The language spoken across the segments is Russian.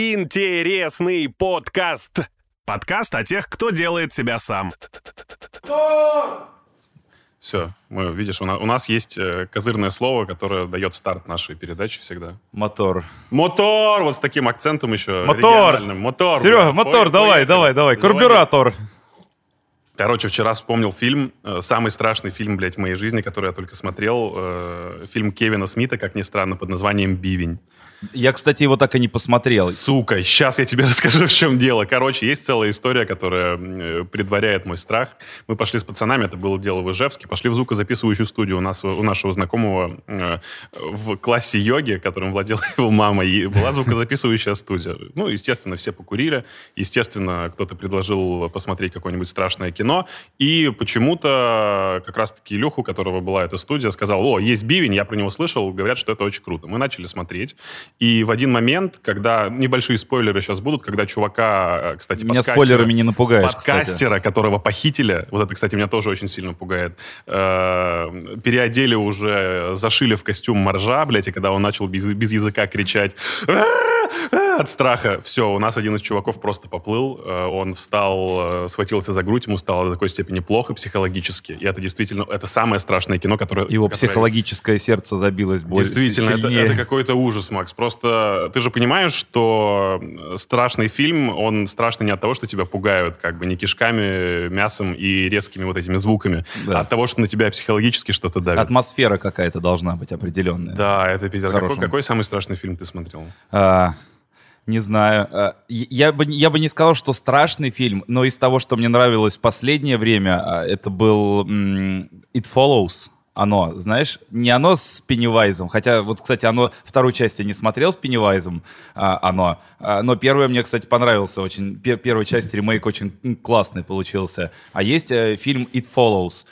Интересный подкаст. Подкаст о тех, кто делает себя сам. Все, мы, видишь, у нас, у нас есть э, козырное слово, которое дает старт нашей передачи всегда. Мотор. Мотор! Вот с таким акцентом еще. Мотор! Мотор! Серега, мотор, Ой, давай, поехали. давай, давай. Карбюратор. Короче, вчера вспомнил фильм, э, самый страшный фильм, блядь, в моей жизни, который я только смотрел. э, фильм Кевина Смита, как ни странно, под названием «Бивень». Я, кстати, его так и не посмотрел. Сука, сейчас я тебе расскажу, в чем дело. Короче, есть целая история, которая э, предваряет мой страх. Мы пошли с пацанами, это было дело в Ижевске, пошли в звукозаписывающую студию у, нас, у нашего знакомого э, в классе йоги, которым владела его мама, и была звукозаписывающая студия. Ну, естественно, все покурили, естественно, кто-то предложил посмотреть какое-нибудь страшное кино, и почему-то как раз-таки Илюху, у которого была эта студия, сказал, о, есть бивень, я про него слышал, говорят, что это очень круто. Мы начали смотреть, и в один момент, когда... Небольшие спойлеры сейчас будут, когда чувака, э, кстати, Меня подкастера- спойлерами не напугаешь, кстати. Подкастера, которого похитили, вот это, кстати, меня тоже очень сильно пугает, э, переодели уже, зашили в костюм моржа, блядь, и когда он начал без, без языка кричать! От страха, все, у нас один из чуваков просто поплыл, э, он встал, э, схватился за грудь, ему стало до такой степени плохо психологически, и это действительно, это самое страшное кино, которое... Его которое- психологическое сердце забилось больше. Действительно, это, сильнее. это какой-то ужас, Макс. Просто ты же понимаешь, что страшный фильм, он страшный не от того, что тебя пугают, как бы не кишками, мясом и резкими вот этими звуками, Да. а от того, что на тебя психологически что-то давит. Атмосфера какая-то должна быть определенная. Да, это пиздец. Какой, какой самый страшный фильм ты смотрел? А, не знаю. А, я- бы, я бы не сказал, что страшный фильм, но из того, что мне нравилось в последнее время, а, это был It Follows. Оно, знаешь, не оно с Пеннивайзом, хотя вот, кстати, оно вторую часть я не смотрел с Пеннивайзом, а, оно, А, но первое мне, кстати, понравился очень. Пе- первая часть ремейк очень классный получился. А есть э, фильм It Follows.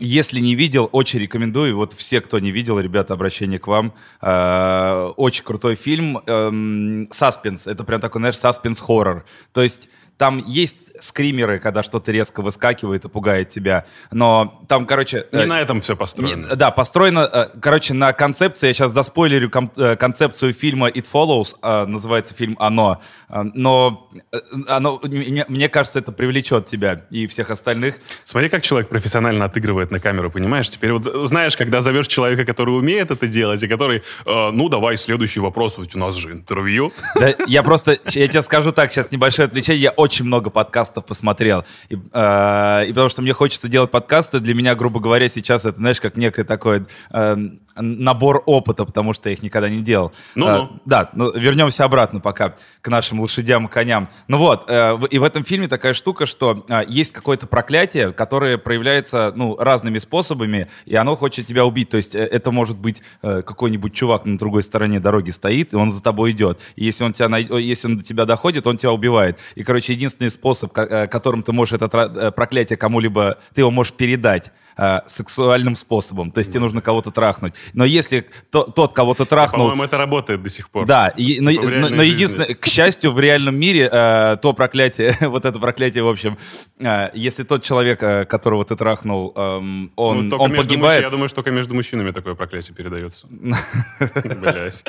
Если не видел, очень рекомендую. Вот все, кто не видел, ребята, обращение к вам. Э, Очень крутой фильм. Эм, Саспенс. Это прям такой, знаешь, саспенс-хоррор. То есть там есть скримеры, когда что-то резко выскакивает и пугает тебя. Но там, короче... Не э, на этом все построено. не- да, построено, э, короче, на концепции, я сейчас заспойлерю ком- э, концепцию фильма It Follows, э, называется фильм «Оно», Э, но э, оно, мне, мне кажется, это привлечет тебя и всех остальных. Смотри, как человек профессионально отыгрывает на камеру, понимаешь? Теперь вот з- знаешь, когда зовешь человека, который умеет это делать, и который, э, ну, давай следующий вопрос, ведь у нас же интервью. Да, я просто, я тебе скажу так, сейчас небольшое отвлечение, я очень много подкастов посмотрел, и, э, и потому что мне хочется делать подкасты, для меня, грубо говоря, сейчас это, знаешь, как некое такое э, набор опыта, потому что я их никогда не делал. Ну-ну. Э, да, ну, вернемся обратно пока к нашим лошадям и коням. Ну вот, э, и в этом фильме такая штука, что э, есть какое-то проклятие, которое проявляется, ну, разными способами, и оно хочет тебя убить. То есть э, это может быть э, какой-нибудь чувак на другой стороне дороги стоит, и он за тобой идет. И если он, тебя най- о, если он до тебя доходит, он тебя убивает. И, короче, единственный способ, э, которым ты можешь это э, проклятие кому-либо, ты его можешь передать э, сексуальным способом. То есть тебе нужно кого-то трахнуть. Но если то- тот, кого ты трахнул... По-моему, это работает до сих пор. Да, и- но, Типа но- но единственное, к счастью, в реальном мире э, то проклятие, вот это проклятие, в общем, э, если тот человек, э, которого ты трахнул, эм, он, Ну, он погибает, мужч- Я думаю, что только между мужчинами такое проклятие передается. Блять.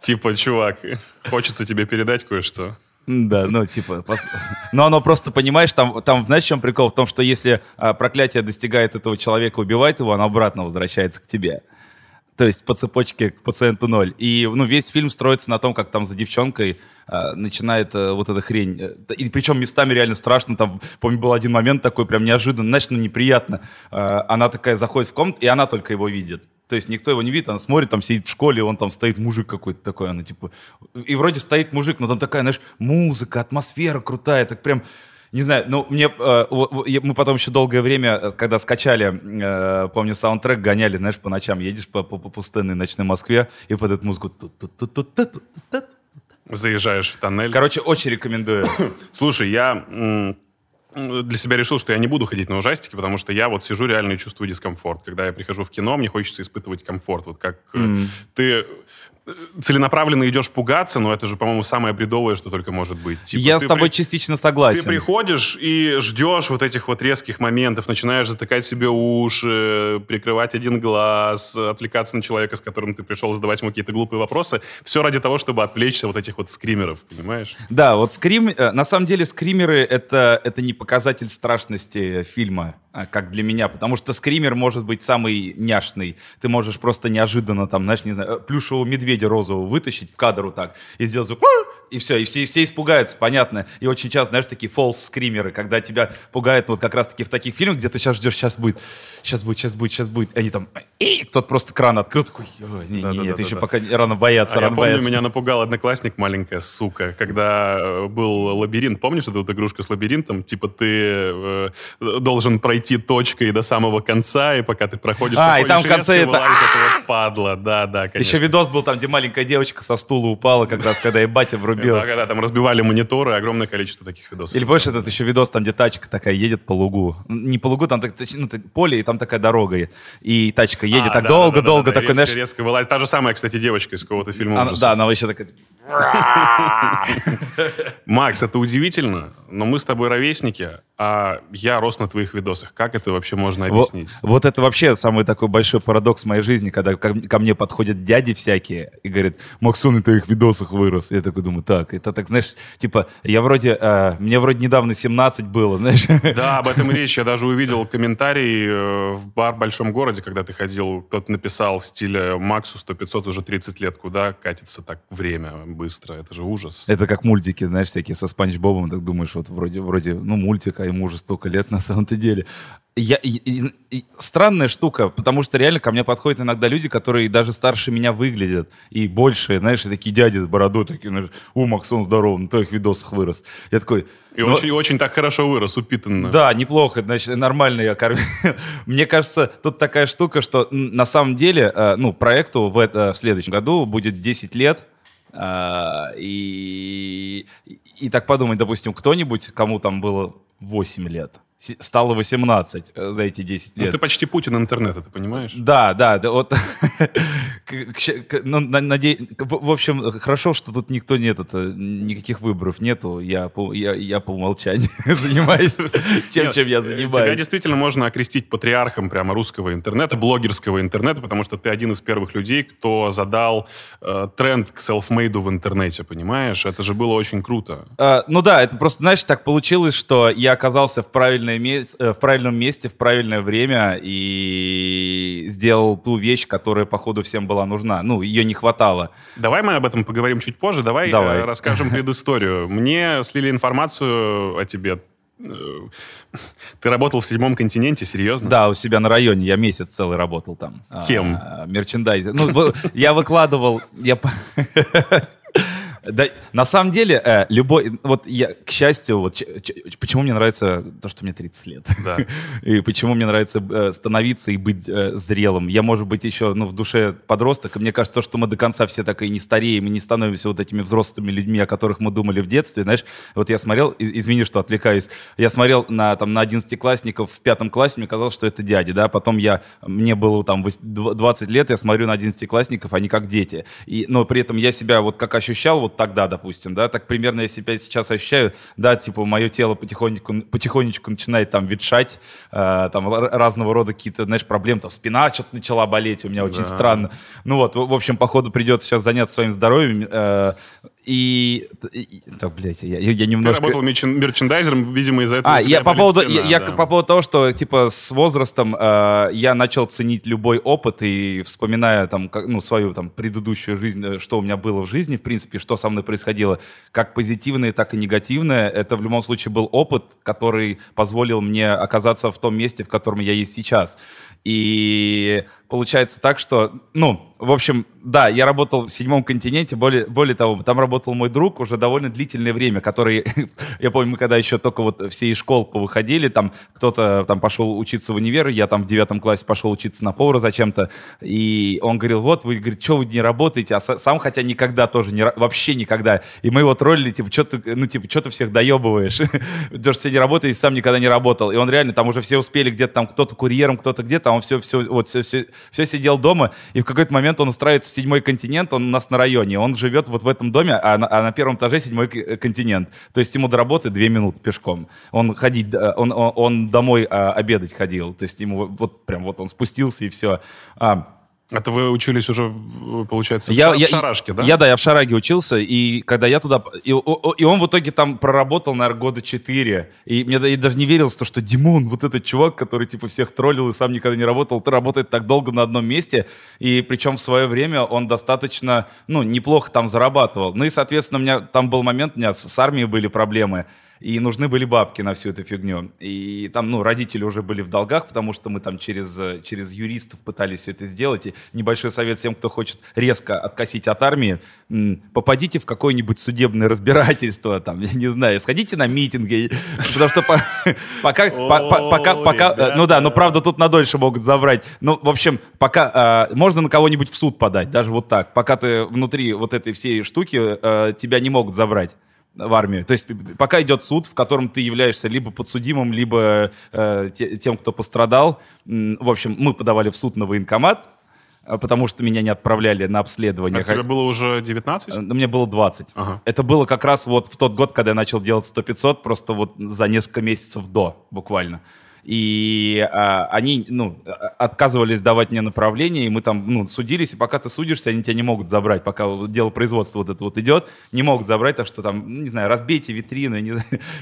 Типа, чувак, хочется тебе передать кое-что. Да, ну, типа... пос- Но оно просто, понимаешь, там, там знаешь, в чем прикол? В том, что если а, проклятие достигает этого человека, убивает его, оно обратно возвращается к тебе. То есть по цепочке к пациенту ноль. И ну, весь фильм строится на том, как там за девчонкой а, начинает а, вот эта хрень. э, И причем местами реально страшно. Там, помню, был один момент такой прям неожиданно, знаешь, ну неприятно. А, она такая заходит в комнату, и она только его видит. То есть никто его не видит, она смотрит, там сидит в школе, он там стоит мужик какой-то такой, она типа... И вроде стоит мужик, но там такая, знаешь, музыка, атмосфера крутая, так прям... Не знаю, ну, мне, э, мы потом еще долгое время, э, когда скачали, э, помню, саундтрек гоняли, знаешь, по ночам едешь по, по, по пустынной ночной Москве и под эту музыку... Заезжаешь в тоннель. Короче, очень рекомендую. Слушай, я для себя решил, что я не буду ходить на ужастики, потому что я вот сижу реально и чувствую дискомфорт. Когда я прихожу в кино, мне хочется испытывать комфорт. Вот как э, ты... целенаправленно идешь пугаться, но это же, по-моему, самое бредовое, что только может быть. Типа, Я с тобой при... частично согласен. Ты приходишь и ждешь вот этих вот резких моментов, начинаешь затыкать себе уши, прикрывать один глаз, отвлекаться на человека, с которым ты пришел, задавать ему какие-то глупые вопросы. Все ради того, чтобы отвлечься вот этих вот скримеров, понимаешь? Да, вот скрим... Э, на самом деле скримеры это, это не показатель страшности фильма. А, как для меня, потому что скример может быть самый няшный. Ты можешь просто неожиданно там, знаешь, не знаю, плюшевого медведя розового вытащить в кадр вот так и сделать звук и все, и все, и все испугаются, понятно. И очень часто, знаешь, такие фолс-скримеры, когда тебя пугают вот как раз-таки в таких фильмах, где ты сейчас ждешь, сейчас будет, сейчас будет, сейчас будет, сейчас будет. И они там, и кто-то просто кран открыл, такой, не, да, не, да, это да, еще да. пока рано бояться, а рано я помню, бояться. меня напугал одноклассник, маленькая сука, когда э, был лабиринт, помнишь эту вот игрушку с лабиринтом? Типа ты э, должен пройти точкой до самого конца, и пока ты проходишь, а, и там в конце это... это вот падла, да, да, конечно. Еще видос был там, где маленькая девочка со стула упала, как раз когда батя врубил рубил. Да, когда там разбивали мониторы, огромное количество таких видосов. Или больше этот еще видос, там, где тачка такая едет по лугу. Не по лугу, там так, ну, поле, и там такая дорога. И тачка едет а, так долго-долго, такой, знаешь... Резко вылазит. Та же самая, кстати, девочка из какого-то фильма она, Да, она вообще такая... Макс, это удивительно, но мы с тобой ровесники, а я рос на твоих видосах. Как это вообще можно объяснить? Вот, вот это вообще самый такой большой парадокс моей жизни, когда ко, ко мне подходят дяди всякие и говорят, Максон, на твоих видосах вырос. Я такой думаю, так, это так, знаешь, типа, я вроде, э, мне вроде недавно 17 было, знаешь. Да, об этом речь. Я даже увидел комментарий э, в бар в большом городе, когда ты ходил, кто-то написал в стиле Максу 100-500 уже 30 лет, куда катится так время быстро. Это же ужас. Это как мультики, знаешь, всякие со Спанч Бобом, так думаешь, вот вроде, вроде, ну, ему уже столько лет на самом-то деле. Я, и, и, и, странная штука, потому что реально ко мне подходят иногда люди, которые даже старше меня выглядят, и больше, знаешь, и такие дяди с бородой, такие, знаешь, о, Максон, здорово, на твоих видосах вырос. Я такой... И ну, очень, очень так хорошо вырос, упитанно. Да, неплохо, значит, нормально я кормил. Мне кажется, тут такая штука, что на самом деле, э, ну, проекту в, это, в следующем году будет 10 лет, э, и, и так подумать, допустим, кто-нибудь, кому там было 8 лет, стало 18 э, за эти 10 ну, лет. Ну, ты почти Путин интернета, ты понимаешь? Да, да, да вот, ну, надеюсь, в общем, хорошо, что тут никто нет, это, никаких выборов нету, я по, я, я по умолчанию занимаюсь тем, чем я занимаюсь. Тебя действительно можно окрестить патриархом прямо русского интернета, блогерского интернета, потому что ты один из первых людей, кто задал э, тренд к селфмейду в интернете, понимаешь? Это же было очень круто. Э, ну да, это просто, знаешь, так получилось, что я оказался в правильном правильное место, э, в правильном месте, в правильное время и сделал ту вещь, которая, походу, всем была нужна. Ну, ее не хватало. Давай мы об этом поговорим чуть позже. Давай, Давай. Э, расскажем предысторию. Мне слили информацию о тебе э, ты работал в седьмом континенте, серьезно? Да, у себя на районе. Я месяц целый работал там. Кем? А, мерчендайзер. Ну, я выкладывал... Я... Да, на самом деле, э, любой, вот я, к счастью, вот ч, ч, почему мне нравится то, что мне 30 лет, да. и почему мне нравится э, становиться и быть э, зрелым. Я, может быть, еще, ну, в душе подросток, и мне кажется, что мы до конца все так и не стареем, и не становимся вот этими взрослыми людьми, о которых мы думали в детстве, знаешь. Вот я смотрел, извини, что отвлекаюсь, я смотрел на, там, на 11-классников в пятом классе, мне казалось, что это дяди, да, потом я, мне было там 20 лет, я смотрю на 11-классников, они как дети, и, но при этом я себя вот как ощущал, вот тогда, допустим, да, так примерно я себя сейчас ощущаю, да, типа мое тело потихонечку, потихонечку начинает там ветшать, э, там разного рода какие-то, знаешь, проблемы, там спина что-то начала болеть, у меня очень да. странно. Ну вот, в, в общем, походу придется сейчас заняться своим здоровьем, э, и, и так, блядь, я, я немножко... Ты работал мерчендайзером, видимо, из-за этого А, я по поводу, спина, я, да. по поводу того, что, типа, с возрастом э, я начал ценить любой опыт и вспоминая, там, как, ну, свою, там, предыдущую жизнь, э, что у меня было в жизни, в принципе, что со мной происходило, как позитивное, так и негативное, это в любом случае был опыт, который позволил мне оказаться в том месте, в котором я есть сейчас. И получается так, что, ну, в общем, да, я работал в седьмом континенте, более, более того, там работал мой друг уже довольно длительное время, который, я помню, мы когда еще только вот все из школ повыходили, там кто-то там пошел учиться в универ, я там в девятом классе пошел учиться на повара зачем-то, и он говорил, вот, вы, говорит, что вы не работаете, а сам, хотя никогда тоже, не, вообще никогда, и мы его троллили, типа, что ты, ну, типа, что ты всех доебываешь, потому что все не работаете, сам никогда не работал, и он реально, там уже все успели где-то там, кто-то курьером, кто-то где-то, а он все, все, вот, все, все, все сидел дома, и в какой-то момент он устраивается в седьмой континент, он у нас на районе, он живет вот в этом доме, а на, а на первом этаже седьмой континент. То есть ему до работы две минуты пешком. Он ходить, он, он, он домой а, обедать ходил, то есть ему вот прям вот он спустился и все. А, это вы учились уже, получается, я, в, я, в Шарашке, да? Я, да, я в Шараге учился, и когда я туда... И, и он в итоге там проработал, наверное, года четыре. И мне я даже не верилось, что Димон, вот этот чувак, который, типа, всех троллил и сам никогда не работал, ты работает так долго на одном месте, и причем в свое время он достаточно, ну, неплохо там зарабатывал. Ну и, соответственно, у меня там был момент, у меня с, с армией были проблемы, и нужны были бабки на всю эту фигню. И там, ну, родители уже были в долгах, потому что мы там через, через юристов пытались все это сделать. И небольшой совет всем, кто хочет резко откосить от армии, попадите в какое-нибудь судебное разбирательство, там, я не знаю, сходите на митинги, потому что пока, пока, пока, ну да, но правда тут надольше могут забрать. Ну, в общем, пока а, можно на кого-нибудь в суд подать, даже вот так, пока ты внутри вот этой всей штуки, а, тебя не могут забрать в армию. То есть пока идет суд, в котором ты являешься либо подсудимым, либо э, те, тем, кто пострадал. В общем, мы подавали в суд на военкомат, э, потому что меня не отправляли на обследование. А тебе было уже 19? Э, мне было 20. Ага. Это было как раз вот в тот год, когда я начал делать 100-500, просто вот за несколько месяцев до буквально и а, они, ну, отказывались давать мне направление, и мы там, ну, судились, и пока ты судишься, они тебя не могут забрать, пока дело производства вот это вот идет, не могут забрать, так что там, ну, не знаю, разбейте витрины, не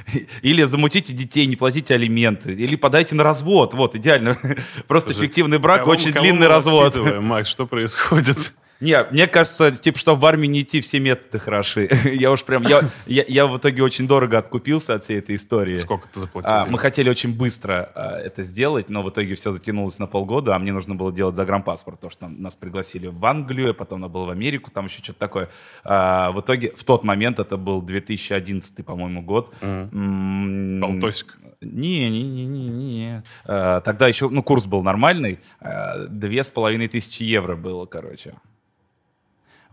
или замутите детей, не платите алименты, или подайте на развод, вот, идеально. Просто Слушай, фиктивный брак, кого, очень кого длинный развод. Макс, что происходит? Не, мне кажется, типа, что в армии не идти, все методы хороши. я уж прям, я, я, я в итоге очень дорого откупился от всей этой истории. Сколько ты заплатил? А, мы хотели очень быстро а, это сделать, но в итоге все затянулось на полгода, а мне нужно было делать загранпаспорт, потому что там, нас пригласили в Англию, а потом надо было в Америку, там еще что-то такое. А, в итоге, в тот момент, это был 2011, по-моему, год. Mm. Полтосик. Не, не, не, не, не. А, тогда еще, ну, курс был нормальный. А, две с половиной тысячи евро было, короче.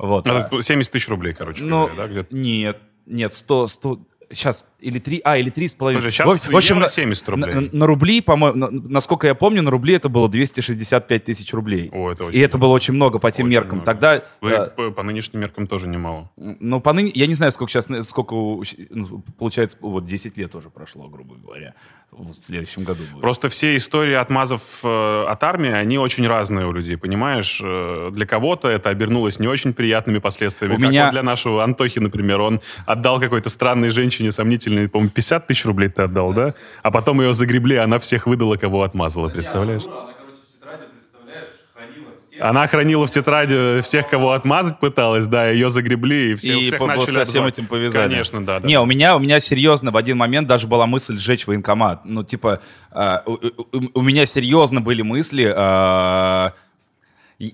Вот. Это 70 тысяч рублей, короче ну, говоря, да, где-то? Нет, нет, 100, 100, сейчас, или 3, а, или 3,5. Сейчас в общем, евро 70 рублей. На, на рубли, по-моему, насколько я помню, на рубли это было 265 тысяч рублей. О, это очень И много. это было очень много по тем очень меркам. Много. Тогда... Вы, а, по, по нынешним меркам тоже немало. Ну, по ныне, я не знаю, сколько сейчас, сколько, ну, получается, вот 10 лет уже прошло, грубо говоря в следующем году будет. Просто все истории отмазов э, от армии, они очень разные у людей, понимаешь? Э, для кого-то это обернулось не очень приятными последствиями. У как меня... вот для нашего Антохи, например, он отдал какой-то странной женщине сомнительной, по-моему, 50 тысяч рублей ты отдал, да? А потом ее загребли, она всех выдала, кого отмазала, представляешь? Она хранила в тетради всех, кого отмазать пыталась, да, ее загребли, и, все, и всех по, начали со всем этим повязали. Конечно, да, да. Не, у меня, у меня серьезно в один момент даже была мысль сжечь военкомат. Ну, типа, э, у, у, у меня серьезно были мысли... Э,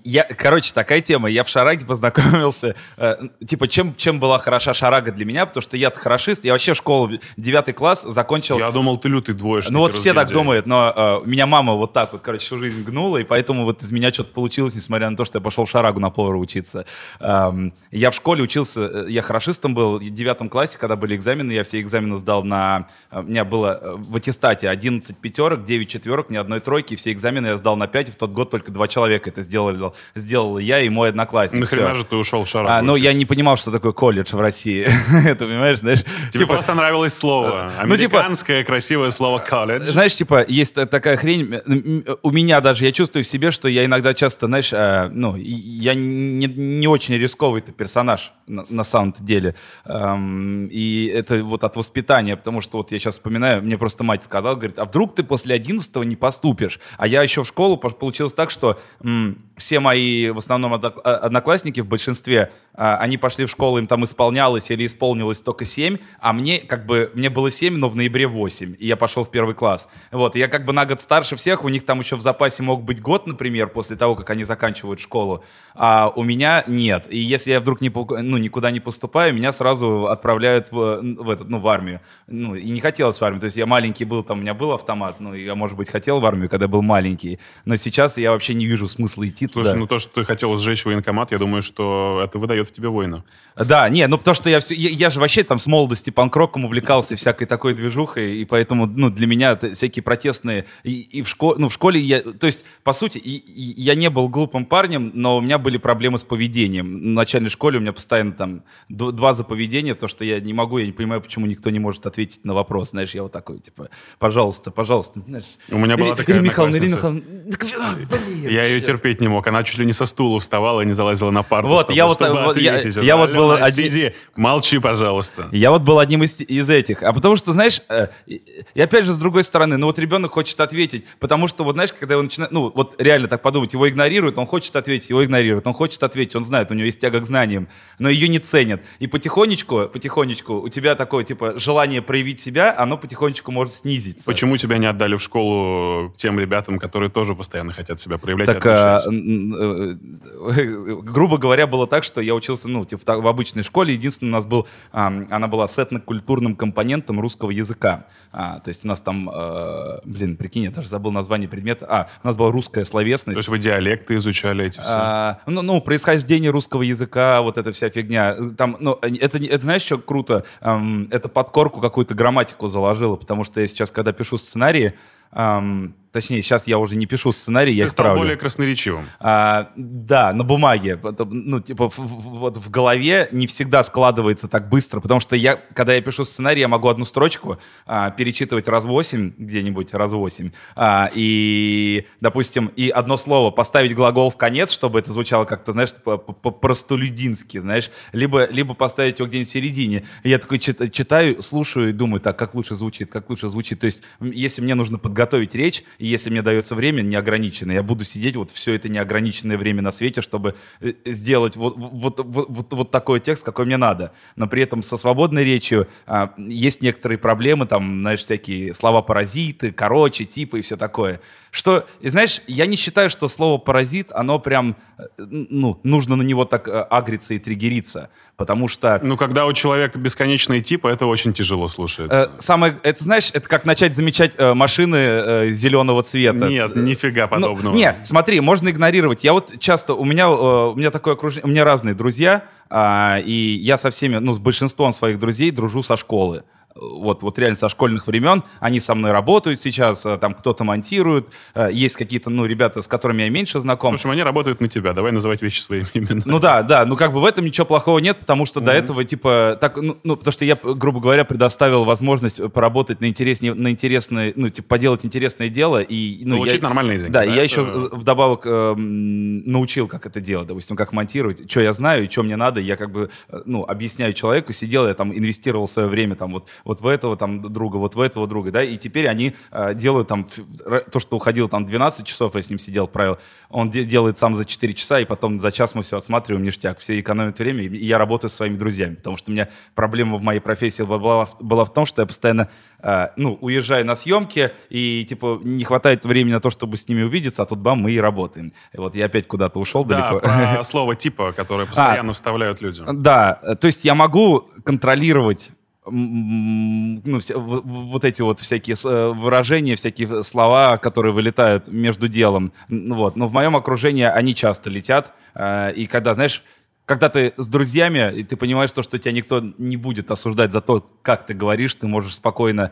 я, короче, такая тема. Я в Шараге познакомился. Э, типа, чем, чем была хороша Шарага для меня? Потому что я-то хорошист. Я вообще школу, девятый класс закончил. Я думал, ты лютый двоечник. Ну вот все так думают, но э, меня мама вот так вот, короче, всю жизнь гнула, и поэтому вот из меня что-то получилось, несмотря на то, что я пошел в Шарагу на повара учиться. Эм, я в школе учился, э, я хорошистом был, в девятом классе, когда были экзамены, я все экзамены сдал на... Э, у меня было в аттестате 11 пятерок, 9 четверок, ни одной тройки, все экзамены я сдал на 5, и в тот год только два человека это сделали сделал, сделал я и мой одноклассник. Нахрена же ты ушел в Шарагу а, Ну, я не понимал, что такое колледж в России. Это, понимаешь, знаешь? Тебе типа, просто нравилось слово. Ну, типа Американское типа, красивое слово колледж. Знаешь, типа, есть такая хрень, у меня даже, я чувствую в себе, что я иногда часто, знаешь, а, ну, я не, не очень рисковый-то персонаж на, на самом-то деле. Эм, и это вот от воспитания, потому что вот я сейчас вспоминаю, мне просто мать сказала, говорит, а вдруг ты после 11 не поступишь? А я еще в школу получилось так, что м, все мои, в основном, одноклассники в большинстве, они пошли в школу, им там исполнялось или исполнилось только 7, а мне как бы, мне было 7, но в ноябре 8, и я пошел в первый класс. Вот, я как бы на год старше всех, у них там еще в запасе мог быть год, например, после того, как они заканчивают школу, а у меня нет. И если я вдруг не, ну, никуда не поступаю, меня сразу отправляют в, в, этот, ну, в армию. Ну, и не хотелось в армию, то есть я маленький был, там у меня был автомат, ну, я, может быть, хотел в армию, когда был маленький, но сейчас я вообще не вижу смысла идти Слушай, да. ну то, что ты хотел сжечь военкомат, я думаю, что это выдает в тебе воина. Да, не, ну потому что я все, я, я же вообще там с молодости панк-роком увлекался всякой такой движухой, и поэтому, ну, для меня всякие протестные, и, и в школе, ну, в школе я, то есть, по сути, и, и я не был глупым парнем, но у меня были проблемы с поведением. В начальной школе у меня постоянно там два за поведение, то, что я не могу, я не понимаю, почему никто не может ответить на вопрос, знаешь, я вот такой, типа, пожалуйста, пожалуйста, знаешь. У меня была такая Михайловна, Ирина. Михайловна, блин, Я ее терпеть не мог. Она чуть ли не со стула вставала и не залазила на парту. Вот, я вот, вот, я- я вот был один- сиди, молчи, пожалуйста. Я вот был одним из, из этих. А потому что, знаешь, э, и, опять же, с другой стороны, ну вот ребенок хочет ответить, потому что, вот знаешь, когда его начинает, ну вот реально так подумать, его игнорируют, он хочет ответить, его игнорируют, он хочет ответить, он знает, у него есть тяга к знаниям, но ее не ценят. И потихонечку, потихонечку у тебя такое, типа, желание проявить себя, оно потихонечку может снизиться. Почему тебя не отдали в школу к тем ребятам, которые тоже постоянно хотят себя проявлять? Так, а, э, грубо говоря, было так, что я учился, ну, типа, в обычной школе. Единственное, у нас был, она была с этнокультурным компонентом русского языка. А, то есть у нас там, э, блин, прикинь, я даже забыл название предмета. А, у нас была русская То словесность. есть вы диалекты изучали эти все? А, ну, ну, происхождение русского языка, вот эта вся фигня. Там, ну, это, это знаешь, что круто? Ам, это подкорку какую-то грамматику заложило, потому что я сейчас, когда пишу сценарии, ам, точнее, сейчас я уже не пишу сценарии, я Ты их стал правлю. более красноречивым. А, да, на бумаге. Ну, типа, в, в- вот в голове не всегда складывается так быстро, потому что я, когда я пишу сценарий, я могу одну строчку а, перечитывать раз восемь где-нибудь, раз восемь, а, и, допустим, и одно слово поставить глагол в конец, чтобы это звучало как-то, знаешь, по- по- по-простолюдински, знаешь, либо, либо поставить его где-нибудь в середине. И я такой чит- читаю, слушаю и думаю, так, как лучше звучит, как лучше звучит. То есть, если мне нужно подготовить речь, и если мне дается время неограниченное, я буду сидеть вот все это неограниченное время на свете, чтобы э, сделать вот, вот, вот, вот, вот такой текст, какой мне надо. Но при этом со свободной речью а, есть некоторые проблемы, там, знаешь, всякие слова-паразиты, короче, типы и все такое. Что, и знаешь, я не считаю, что слово «паразит», оно прям, э, ну, нужно на него так э, агриться и триггериться, потому что... Ну, когда у человека бесконечные типы, это очень тяжело слушается. Э, самое, это знаешь, это как начать замечать э, машины э, зеленого цвета. Нет, нифига Ну, подобного. не, смотри, можно игнорировать. Я вот часто, у меня, э, у меня такое окружение, у меня разные друзья, а, и я со всеми, ну, с большинством своих друзей дружу со школы. Вот, вот реально со школьных времен. Они со мной работают сейчас, э, там кто-то монтирует. Э, Есть какие-то, ну, ребята, с которыми я меньше знаком. В общем, они работают на тебя. Давай называть вещи своими именами. Ну да, да, ну как бы в этом ничего плохого нет, потому что до этого типа так, ну, ну, потому что я, грубо говоря, предоставил возможность поработать на интереснее, на интересное, ну типа поделать интересное дело и ну, Получить я, нормальные деньги. Да, и я еще вдобавок эм, научил, как это делать, допустим, как монтировать, что я знаю и что мне надо, я как бы э, ну объясняю человеку, сидел я там инвестировал свое время там вот вот в этого там друга, вот в этого друга, да, и теперь они э, делают там то, что уходило там 12 часов, я с ним сидел, правил, он де- делает сам за 4 часа, и потом за час мы все отсматриваем, ништяк. Все экономят время, и я работаю со своими друзьями, потому что у меня проблема в моей профессии была, в- была в том, что я постоянно, э, ну, уезжаю на съемки, и, типа, не хватает времени на то, чтобы с ними увидеться, а тут, бам, мы и работаем. И вот я опять куда-то ушел Да, далеко. про слово типа, которое постоянно вставляют люди. Да, э, то есть я могу контролировать ну, вся- в- в- вот эти вот всякие э, выражения, всякие слова, которые вылетают между делом. Вот. Но в моем окружении они часто летят. э, И когда, знаешь, когда ты с друзьями, и ты понимаешь то, что тебя никто не будет осуждать за то, как ты говоришь, ты можешь спокойно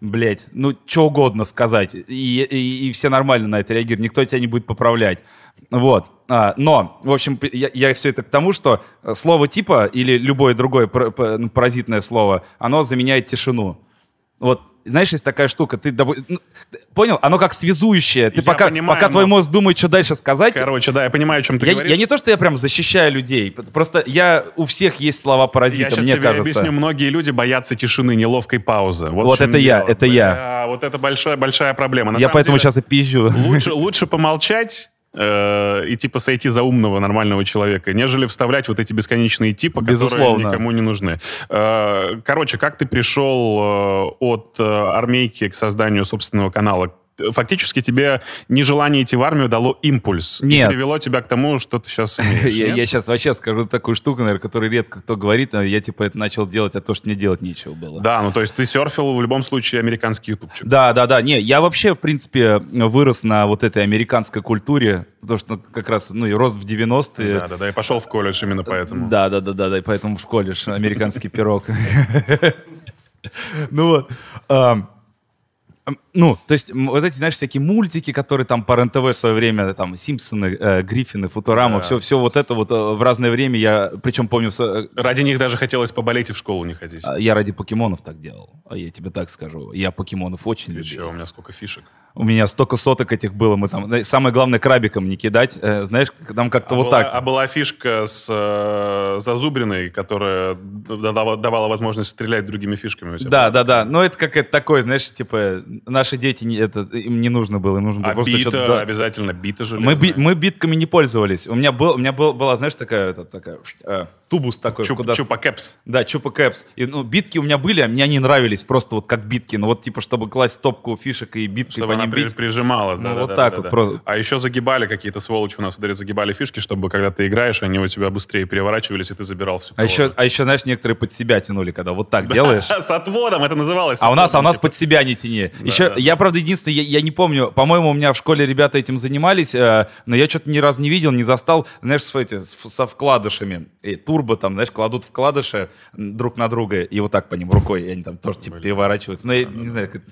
блять, ну, что угодно сказать, и, и- и все нормально на это реагируют, никто тебя не будет поправлять. Вот. А, но, в общем, п- я, все это к тому, что э, слово типа или любое другое ну, паразитное слово, оно заменяет тишину. Вот, знаешь, есть такая штука, ты, ну, ты понял? Оно как связующее. Ты Я пока, понимаю, пока твой но- мозг думает, что дальше сказать, Короче, да, я понимаю, о чем ты я, говоришь. я не то, что я прям защищаю людей, просто я у всех есть слова паразита, мне тебе кажется. объясню. Многие люди боятся тишины, неловкой паузы. Вот, Вот это я, дело. это я. Бля, Вот это большая, большая проблема. На я поэтому деле, сейчас и пизжу. Лучше, лучше помолчать э, и типа сойти за умного нормального человека, нежели вставлять вот эти бесконечные типы, Безусловно. которые никому не нужны. Э, короче, как ты пришел э, от э, армейки к созданию собственного канала? Фактически тебе нежелание идти в армию дало импульс. Нет. И привело тебя к тому, что ты сейчас имеешь. Я, я сейчас вообще скажу такую штуку, наверное, которую редко кто говорит, но я типа это начал делать, а то, что мне делать нечего было. Да, ну то есть ты серфил в любом случае американский ютубчик. Да, да, да. Не, я вообще, в принципе, вырос на вот этой американской культуре, потому что как раз, ну, и рос в 90-е. Да, да, да, и пошел в колледж именно поэтому. Да, да, да, да, да, и поэтому в школе ж американский пирог. Ну вот. Ну, то есть, вот эти, знаешь, всякие мультики, которые там по РЕН-ТВ в свое время, там, Симпсоны, э, Гриффины, Футурама, Да. все, все вот это вот э, в разное время я, причем помню, со- Ради них даже хотелось поболеть и в школу не ходить. а, я ради покемонов так делал, а я тебе так скажу. Я покемонов очень Ты любил. чё, у меня сколько фишек. У меня столько соток этих было, мы там, самое главное, крабиком не кидать, э, знаешь, там как-то А вот была- так. А была фишка с э, зазубриной, которая давала, давала возможность стрелять другими фишками. Да, да, да. Но это как это такое, знаешь, типа, наши дети, не, это, им не нужно было, им нужно было А просто бита, что-то... обязательно бита железная. Мы, би- мы битками не пользовались. У меня, был, у меня был, была, знаешь, такая, это, такая э, тубус такой. Чуп- куда- Чупа кэпс. Да, чупа кэпс. И, ну, битки у меня были, а мне они нравились просто вот как битки. Ну вот типа, чтобы класть стопку фишек и биткой Чтобы по ним бить. прижималась. Ну, да, вот да, так да, вот да. просто. А еще загибали какие-то сволочи у нас в загибали фишки, чтобы когда ты играешь, они у тебя быстрее переворачивались, и ты забирал всю А еще, а еще, знаешь, некоторые под себя тянули, когда вот так делаешь. С отводом это называлось. А у нас, а у нас под себя не тяни. Еще, да, я, правда, единственное, я, я не помню, по-моему, у меня в школе ребята этим занимались, э, но я что-то ни разу не видел, не застал, знаешь, с, эти, с- со вкладышами. И турбо там, знаешь, кладут вкладыши друг на друга и вот так по ним рукой, и они там тоже типа переворачиваются. Ну, я не знаю, как-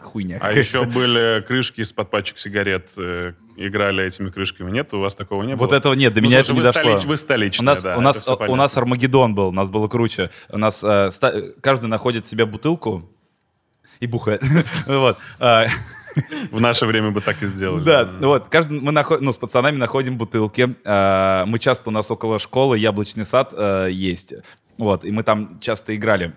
хуйня. А еще были крышки из-под пачек сигарет. э, Играли этими крышками. Нет, у вас такого не было? Вот этого нет, до Ну, меня слушай, это не дошло. столич- вы столичные, у нас, да, у, нас, у Армагеддон был, у нас было круче. У нас э, ста- каждый находит себе бутылку и бухает. Вот. В наше время бы так и сделали. Да, вот, каждый, мы ну, с пацанами находим бутылки. А, Мы часто, у нас около школы яблочный сад э, есть. Вот, и мы там часто играли.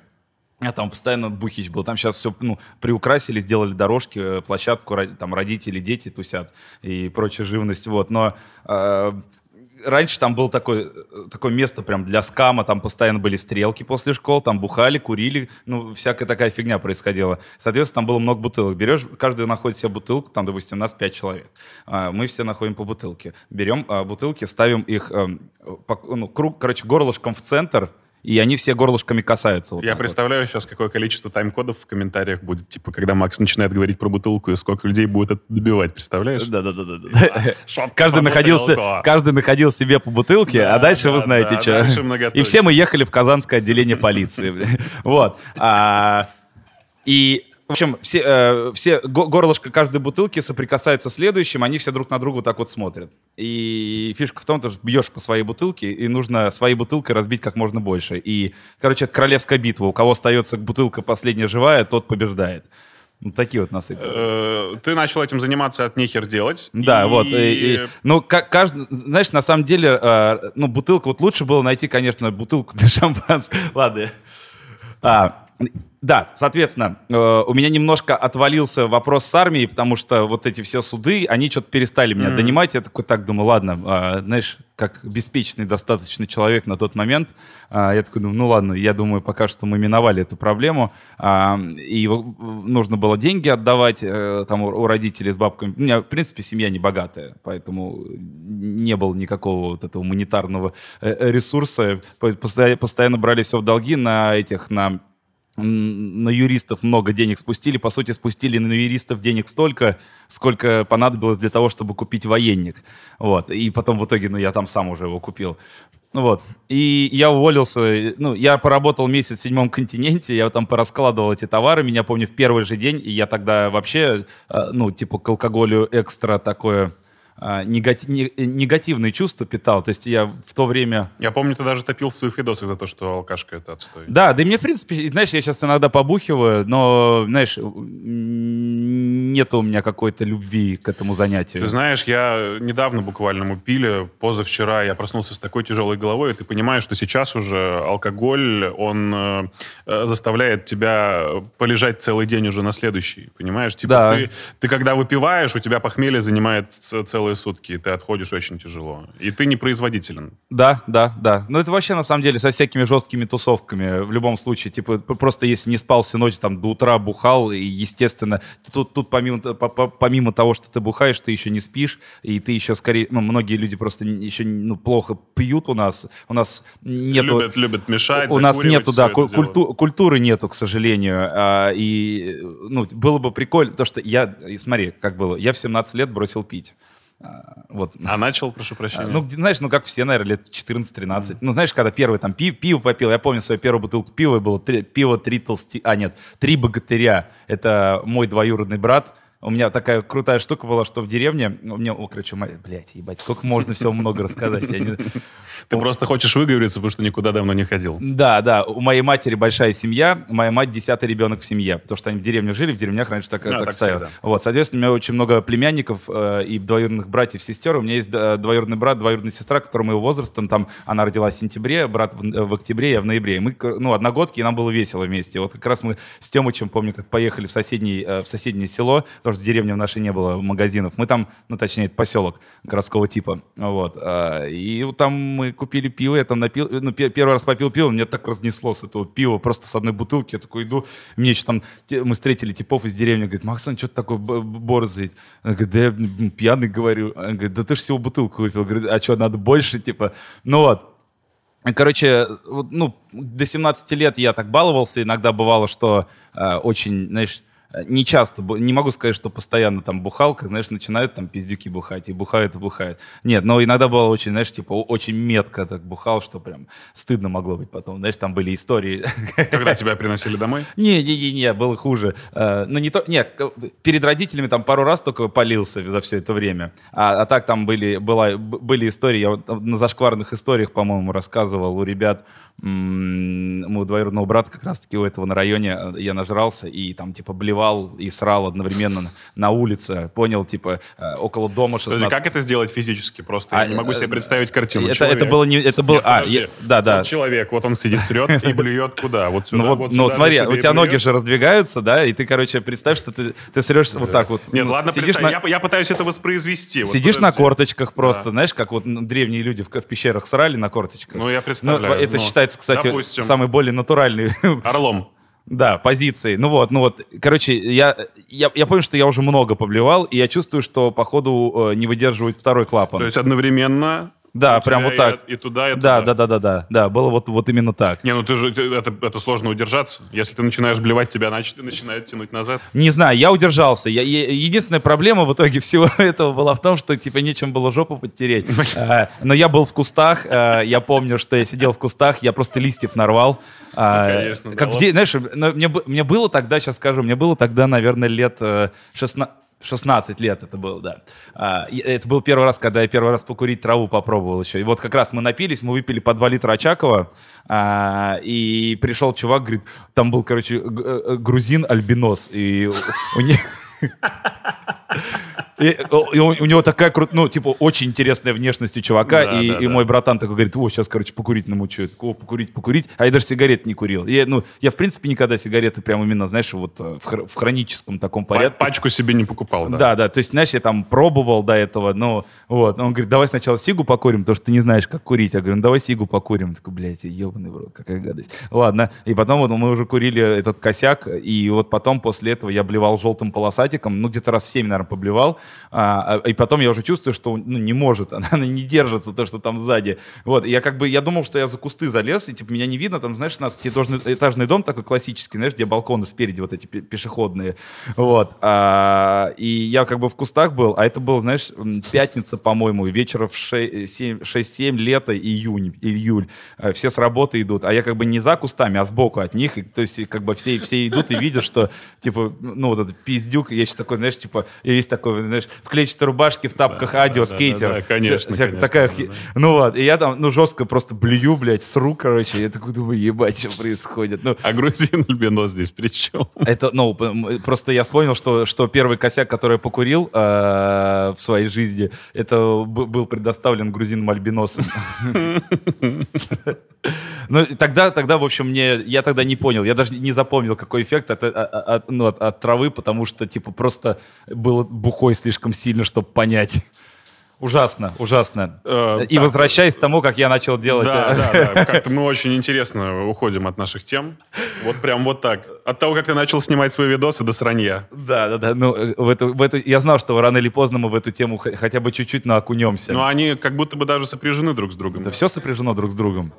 А там постоянно бухич был. Там сейчас все ну, приукрасили, сделали дорожки, э, площадку, там родители, дети тусят и прочая живность. Вот. Но э, раньше там было такое, такое место прям для скама, там постоянно были стрелки после школ, там бухали, курили, ну, всякая такая фигня происходила. Соответственно, там было много бутылок. Берешь, каждый находит себе бутылку, там, допустим, нас пять человек. А, Мы все находим по бутылке. Берем а, бутылки, ставим их, эм, ну, круг, короче, горлышком в центр, и они все горлышками касаются. вот Я так вот. представляю сейчас, какое количество тайм-кодов в комментариях будет, типа, когда Макс начинает говорить про бутылку, и сколько людей будет это добивать, представляешь? Да, да, да, да. да. Шотка Каждый находился, каждый находил себе по бутылке, а дальше вы знаете, что. И все мы ехали в Казанское отделение полиции. Вот. А, И, в общем, все, э, все го- горлышко каждой бутылки соприкасается с следующим, они все друг на друга вот так вот смотрят. И фишка в том, что бьешь по своей бутылке, и нужно своей бутылкой разбить как можно больше. И, короче, это королевская битва. У кого остается бутылка последняя живая, тот побеждает. Вот такие вот насыпы. Э, Ты начал этим заниматься от нехер делать. Да, и- вот. И, и- ну, ка- каждый, знаешь, на самом деле, э, ну, бутылка, вот лучше было найти, конечно, бутылку для шампанского. Ладно. А, да, соответственно, э, у меня немножко отвалился вопрос с армией, потому что вот эти все суды, они что-то перестали меня донимать. Я такой так думаю, ладно, а, знаешь, как беспечный достаточно человек на тот момент, а, я такой думаю, ну ладно, я думаю, пока что мы миновали эту проблему, а, и нужно было деньги отдавать э, там у, у родителей с бабками. У меня, в принципе, семья не богатая, поэтому не было никакого вот этого монетарного э, ресурса. По- Постоянно, брали все в долги на этих, на на юристов много денег спустили. По сути, спустили на юристов денег столько, сколько понадобилось для того, чтобы купить военник. Вот. И потом в итоге, ну, я там сам уже его купил. Ну Вот. И я уволился, ну, я поработал месяц в седьмом континенте, я там пораскладывал эти товары, меня, помню, в первый же день, и я тогда вообще, э, ну, типа к алкоголю экстра такое негати- не- негативные чувства питал. То есть я в то время Я помню, ты даже топил в своих видосах за то, что алкашка это отстой. да, да и мне, в принципе, знаешь, я сейчас иногда побухиваю, но, знаешь, нет у меня какой-то любви к этому занятию. Ты знаешь, я недавно буквально мы пили, позавчера я проснулся с такой тяжелой головой, и ты понимаешь, что сейчас уже алкоголь, он э, э, заставляет тебя полежать целый день уже на следующий, понимаешь? Типа Да. ты, ты когда выпиваешь, у тебя похмелье занимает целые сутки, и ты отходишь очень тяжело. И ты непроизводителен. Да, да, да. Но это вообще, на самом деле, со всякими жесткими тусовками. В любом случае, типа, просто если не спал всю ночь, там, до утра бухал, и, естественно, тут, тут по помимо, по- по- помимо того, что ты бухаешь, ты еще не спишь, и ты еще скорее, ну, многие люди просто еще ну, плохо пьют у нас, у нас нету... Любят, любят мешать, У нас нету, да, культу- культуры нету, к сожалению. А, и, ну, было бы прикольно, то, что я, и смотри, как было, я в 17 лет бросил пить. А, Вот. А начал, прошу прощения. Ну, где- знаешь, ну как все, наверное, лет 14-13. Ну, знаешь, когда первый там пи- пиво попил, я помню свою первую бутылку пива, было три- пиво три толсти... А, нет, три богатыря. Это мой двоюродный брат. У меня такая крутая штука была, что в деревне... У меня, о, короче, моя- блядь, ебать, сколько можно всего много рассказать. Не- Ты просто хочешь выговориться, потому что никуда давно не ходил. Да, да, у моей матери большая семья, моя мать десятый ребенок в семье, потому что они в деревне жили, в деревнях раньше так, Ну, так так ставило. всегда. Вот, соответственно, у меня очень много племянников э, и двоюродных братьев, сестер. У меня есть э, двоюродный брат, двоюродная сестра, которая моего возраста, там, она родилась в сентябре, брат в, в октябре, я в ноябре. И мы, ну, одногодки, и нам было весело вместе. Вот как раз мы с Тёмычем, помню, как поехали в, соседний, э, в соседнее село, потому что в деревне в нашей не было магазинов. Мы там, ну, точнее, это поселок городского типа. Вот. а, И вот там мы купили пиво, я там напил, ну, пе- первый раз попил пиво, меня так разнесло с этого пива, просто с одной бутылки. Я такой иду, мне еще там, мы встретили типов из деревни, говорит, Максон, что ты такой борзый? Он говорит, да я пьяный, говорю. Он говорит, да ты же всего бутылку выпил. Говорит, а что, надо больше, типа? Ну вот. Короче, ну, до 17 лет я так баловался. Иногда бывало, что э, очень, знаешь, не часто, не могу сказать, что постоянно там бухал, как, знаешь, начинают там пиздюки бухать, и бухают, и бухают. Нет, но иногда было очень, знаешь, типа, очень метко так бухал, что прям стыдно могло быть потом. Знаешь, там были истории. Когда тебя приносили домой? Не-не-не, было хуже. Э, Ну, не то, не, к- перед родителями там пару раз только полился за все это время. А, а так там были, была, были истории, я вот на зашкварных историях, по-моему, рассказывал у ребят, у двоюродного брата как раз-таки у этого на районе э, я нажрался и там типа блевал и срал одновременно на, на улице, понял, типа э, около дома 16 Подожди, как это сделать физически? Просто А, я не могу себе э, представить картину. это, Человек- это было не... Это был, Нет, а, подожди. я- да, да. Вот человек, вот он сидит, срет и блюет куда? Вот сюда, Ну, вот, вот ну, сюда, смотри, у тебя ноги же раздвигаются, да, и ты, короче, представь, что ты, ты срешь вот так вот. Нет, Ну, ладно, сидишь на, я, я пытаюсь это воспроизвести. Вот сидишь на подожди. корточках просто, Да. знаешь, как вот ну, древние люди в, в пещерах срали на корточках. Ну, я представляю, это ну, считается, кстати, допустим. самый более натуральный Орлом. Да, позиции. Ну вот, ну вот, короче, я, я, я понял, что я уже много поблевал, и я чувствую, что, походу, э, не выдерживает второй клапан. То есть одновременно... Да, у прям вот так. И, и туда, и да, туда. да, да, да, да, да, было вот, вот именно так. Не, ну ты же, это, это сложно удержаться. Если ты начинаешь блевать, тебя нач- начинает тянуть назад. Не знаю, я удержался. Я, я- единственная проблема в итоге всего этого была в том, что типа нечем было жопу подтереть. А, но я был в кустах, а, я помню, что я сидел в кустах, я просто листьев нарвал. А, Ну, конечно, как да. в де- знаешь, мне, мне было тогда, сейчас скажу, мне было тогда, наверное, лет э, 16. 16 лет это было, да. А, это был первый раз, когда я первый раз покурить траву попробовал еще. И вот как раз мы напились, мы выпили по 2 литра Очакова, а, и пришел чувак, говорит, там был, короче, э, грузин альбинос, и у них... И, и у, у него такая крутая, ну, типа, очень интересная внешность у чувака, Да, и, да, и да. мой братан такой говорит, о, сейчас, короче, покурить намучу. Я такой, о, покурить, покурить. А я даже сигарет не курил. И, ну, я, в принципе, никогда сигареты прям именно, знаешь, вот э, в, в хроническом таком порядке. Пачку себе не покупал, да? Да, да, то есть, знаешь, я там пробовал до этого, но вот, он говорит, давай сначала сигу покурим, потому что ты не знаешь, как курить. Я говорю, ну давай сигу покурим. Я такой, блядь, ебаный в рот, какая гадость. Ладно, и потом вот мы уже курили этот косяк, и вот потом после этого я блевал желтым полосатиком, ну где-то раз семь, наверное, поблевал, а, а- и потом я уже чувствую, что ну, не может, она, не держится, то, что там сзади. Вот, я как бы, я думал, что я за кусты залез, и типа меня не видно, там, знаешь, 16-этажный дом такой классический, знаешь, где балконы спереди вот эти пе- пешеходные, вот. А, и я как бы в кустах был, а это было, знаешь, пятница, по-моему, вечера в 6-7 лето, июнь, июль. А, Все с работы идут, а я как бы не за кустами, а сбоку от них. И, то есть как бы все, все идут и видят, что, типа, ну вот этот пиздюк, я сейчас такой, знаешь, типа, я весь такой, знаешь, в клетчатой рубашке, в тапках Да, адио, да, скейтер. да, да, конечно, Вся- конечно, такая, да, ну вот, и я там, ну, жестко просто блюю, блядь, сру, короче, я такой думаю, ебать, что происходит. Ну, А грузин альбинос здесь при чем? это, ну, просто я вспомнил, что, что первый косяк, который я покурил э, в своей жизни, это был предоставлен грузином альбиносом. Ну, тогда, тогда, в общем, мне, я тогда не понял, я даже не запомнил, какой эффект от, от- от- ну, от- от травы, потому что, типа, просто было бухой слишком сильно, чтобы понять. Ужасно, ужасно. Э, И так. возвращаясь к тому, как я начал делать... Да, да, да. Как-то мы очень интересно уходим от наших тем. Вот прям вот так. От того, как ты начал снимать свои видосы до сранья. Да, да, да. Ну, э, в эту, в эту, я знал, что рано или поздно мы в эту тему хотя бы чуть-чуть, но окунемся. Но они как будто бы даже сопряжены друг с другом. Это все сопряжено друг с другом.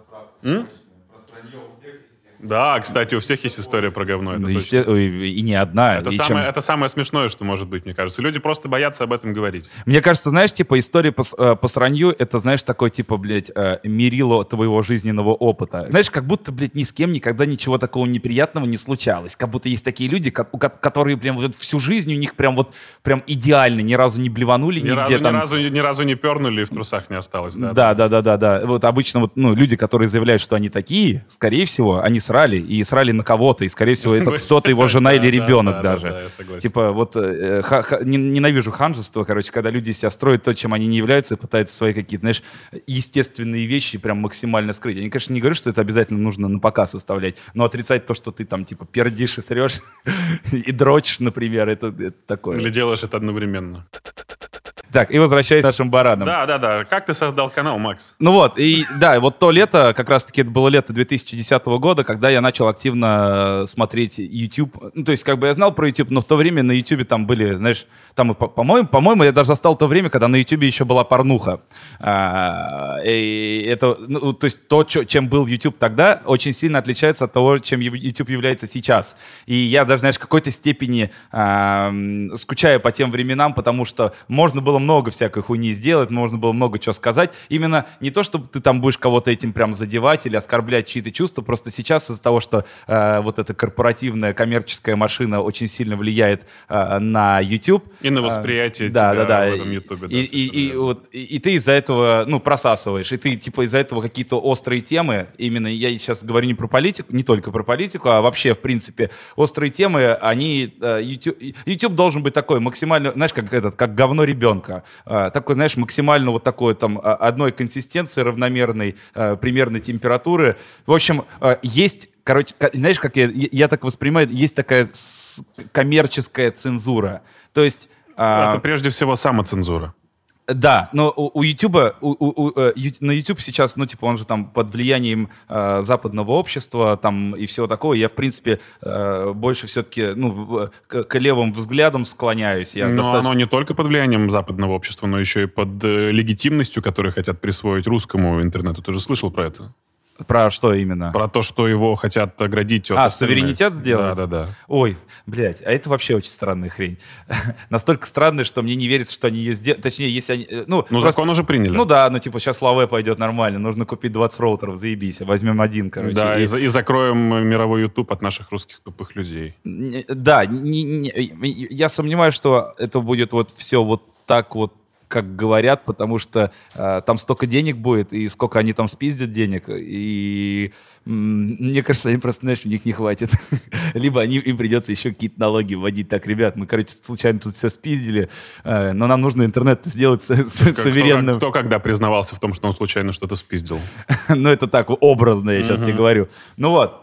Да, кстати, у всех есть история про говно. Это, Ну, точно. ой, И не одна. Это И самое, чем- это самое смешное, что может быть, мне кажется. Люди просто боятся об этом говорить. Мне кажется, знаешь, типа история по, э, по сранью, это, знаешь, такой, типа, блядь, э, мерило твоего жизненного опыта. Знаешь, как будто, блядь, ни с кем никогда ничего такого неприятного не случалось. Как будто есть такие люди, которые прям вот всю жизнь у них прям вот прям идеально, ни разу не блеванули Ни нигде разу, ни, там. разу, ни разу не пернули, и в трусах не осталось. Да, Да, да, да, да, да. Вот обычно вот, ну, люди, которые заявляют, что они такие, скорее всего, они срали и срали на кого-то, и, скорее всего, это кто-то его жена или ребенок да, даже. Типа вот э, ненавижу ханжество, короче, когда люди себя строят то, чем они не являются, и пытаются свои какие-то, знаешь, естественные вещи прям максимально скрыть. Я, конечно, не говорю, что это обязательно нужно на показ выставлять, но отрицать то, что ты там, типа, пердишь и срешь и дрочишь, например, это такое. Или делаешь это одновременно. Так, и возвращаясь к нашим баранам. Да, да, да. Как ты создал канал, Макс? Ну вот, и да, вот то лето, как раз-таки это было лето 2010 года, когда я начал активно э, смотреть YouTube. Ну, то есть, как бы я знал про YouTube, но в то время на YouTube там были, знаешь, там, по-моему, по-моему, я даже застал то время, когда на YouTube еще была порнуха. А, и это, ну, то есть то, чем был YouTube тогда, очень сильно отличается от того, чем YouTube является сейчас. И я даже, знаешь, в какой-то степени а, скучаю по тем временам, потому что можно было много всякой хуйни сделать, можно было много чего сказать. Именно не то, чтобы ты там будешь кого-то этим прям задевать или оскорблять чьи-то чувства, просто сейчас из-за того, что э, вот эта корпоративная коммерческая машина очень сильно влияет э, на YouTube. И на а, восприятие да, тебя да, да. в этом да, И, и- совершенно и верно. вот, и, и ты из-за этого, ну, просасываешь. И ты, типа, из-за этого какие-то острые темы, именно я сейчас говорю не про политику, не только про политику, а вообще, в принципе, острые темы, они... э, YouTube, YouTube должен быть такой максимально, знаешь, как этот, как говно ребенка. Э, Такой, знаешь, максимально вот такой там а, одной консистенции, равномерной, э, примерной температуры. В общем, э, есть Короче, знаешь, как я, я так воспринимаю, есть такая коммерческая цензура. То есть... а, Это прежде всего самоцензура. Да, но у, у YouTube, у, у- у, э, на YouTube сейчас, ну, типа, он же там под влиянием э, западного общества там и всего такого. Я, в принципе, э, больше все-таки, ну, к, к левым взглядам склоняюсь. Я Но достаточно- оно не только под влиянием западного общества, но еще и под э, легитимностью, которую хотят присвоить русскому интернету. Ты же слышал про это? Про что именно? Про то, что его хотят оградить от А, остальных. суверенитет сделать? Да, да, да. Ой, блядь, а это вообще очень странная хрень. Настолько странная, что мне не верится, что они ее сделают. Точнее, если они... э, Ну, Ну, просто- закон уже приняли. Ну да, ну типа сейчас Лаве пойдет нормально, нужно купить 20 роутеров, заебись, возьмем один, короче. да, и- и, за- и закроем э, мировой YouTube от наших русских тупых людей. Да, не- не- я сомневаюсь, что это будет вот все вот так вот, как говорят, потому что э, там столько денег будет, и сколько они там спиздят денег, и мне кажется, они просто, знаешь, у них не хватит. Либо они, им придется еще какие-то налоги вводить. Так, ребят, мы, короче, случайно тут все спиздили, э, но нам нужно интернет сделать с- с- суверенным. Кто, кто когда признавался в том, что он случайно что-то спиздил? ну, это так образно, я сейчас тебе говорю. Ну вот.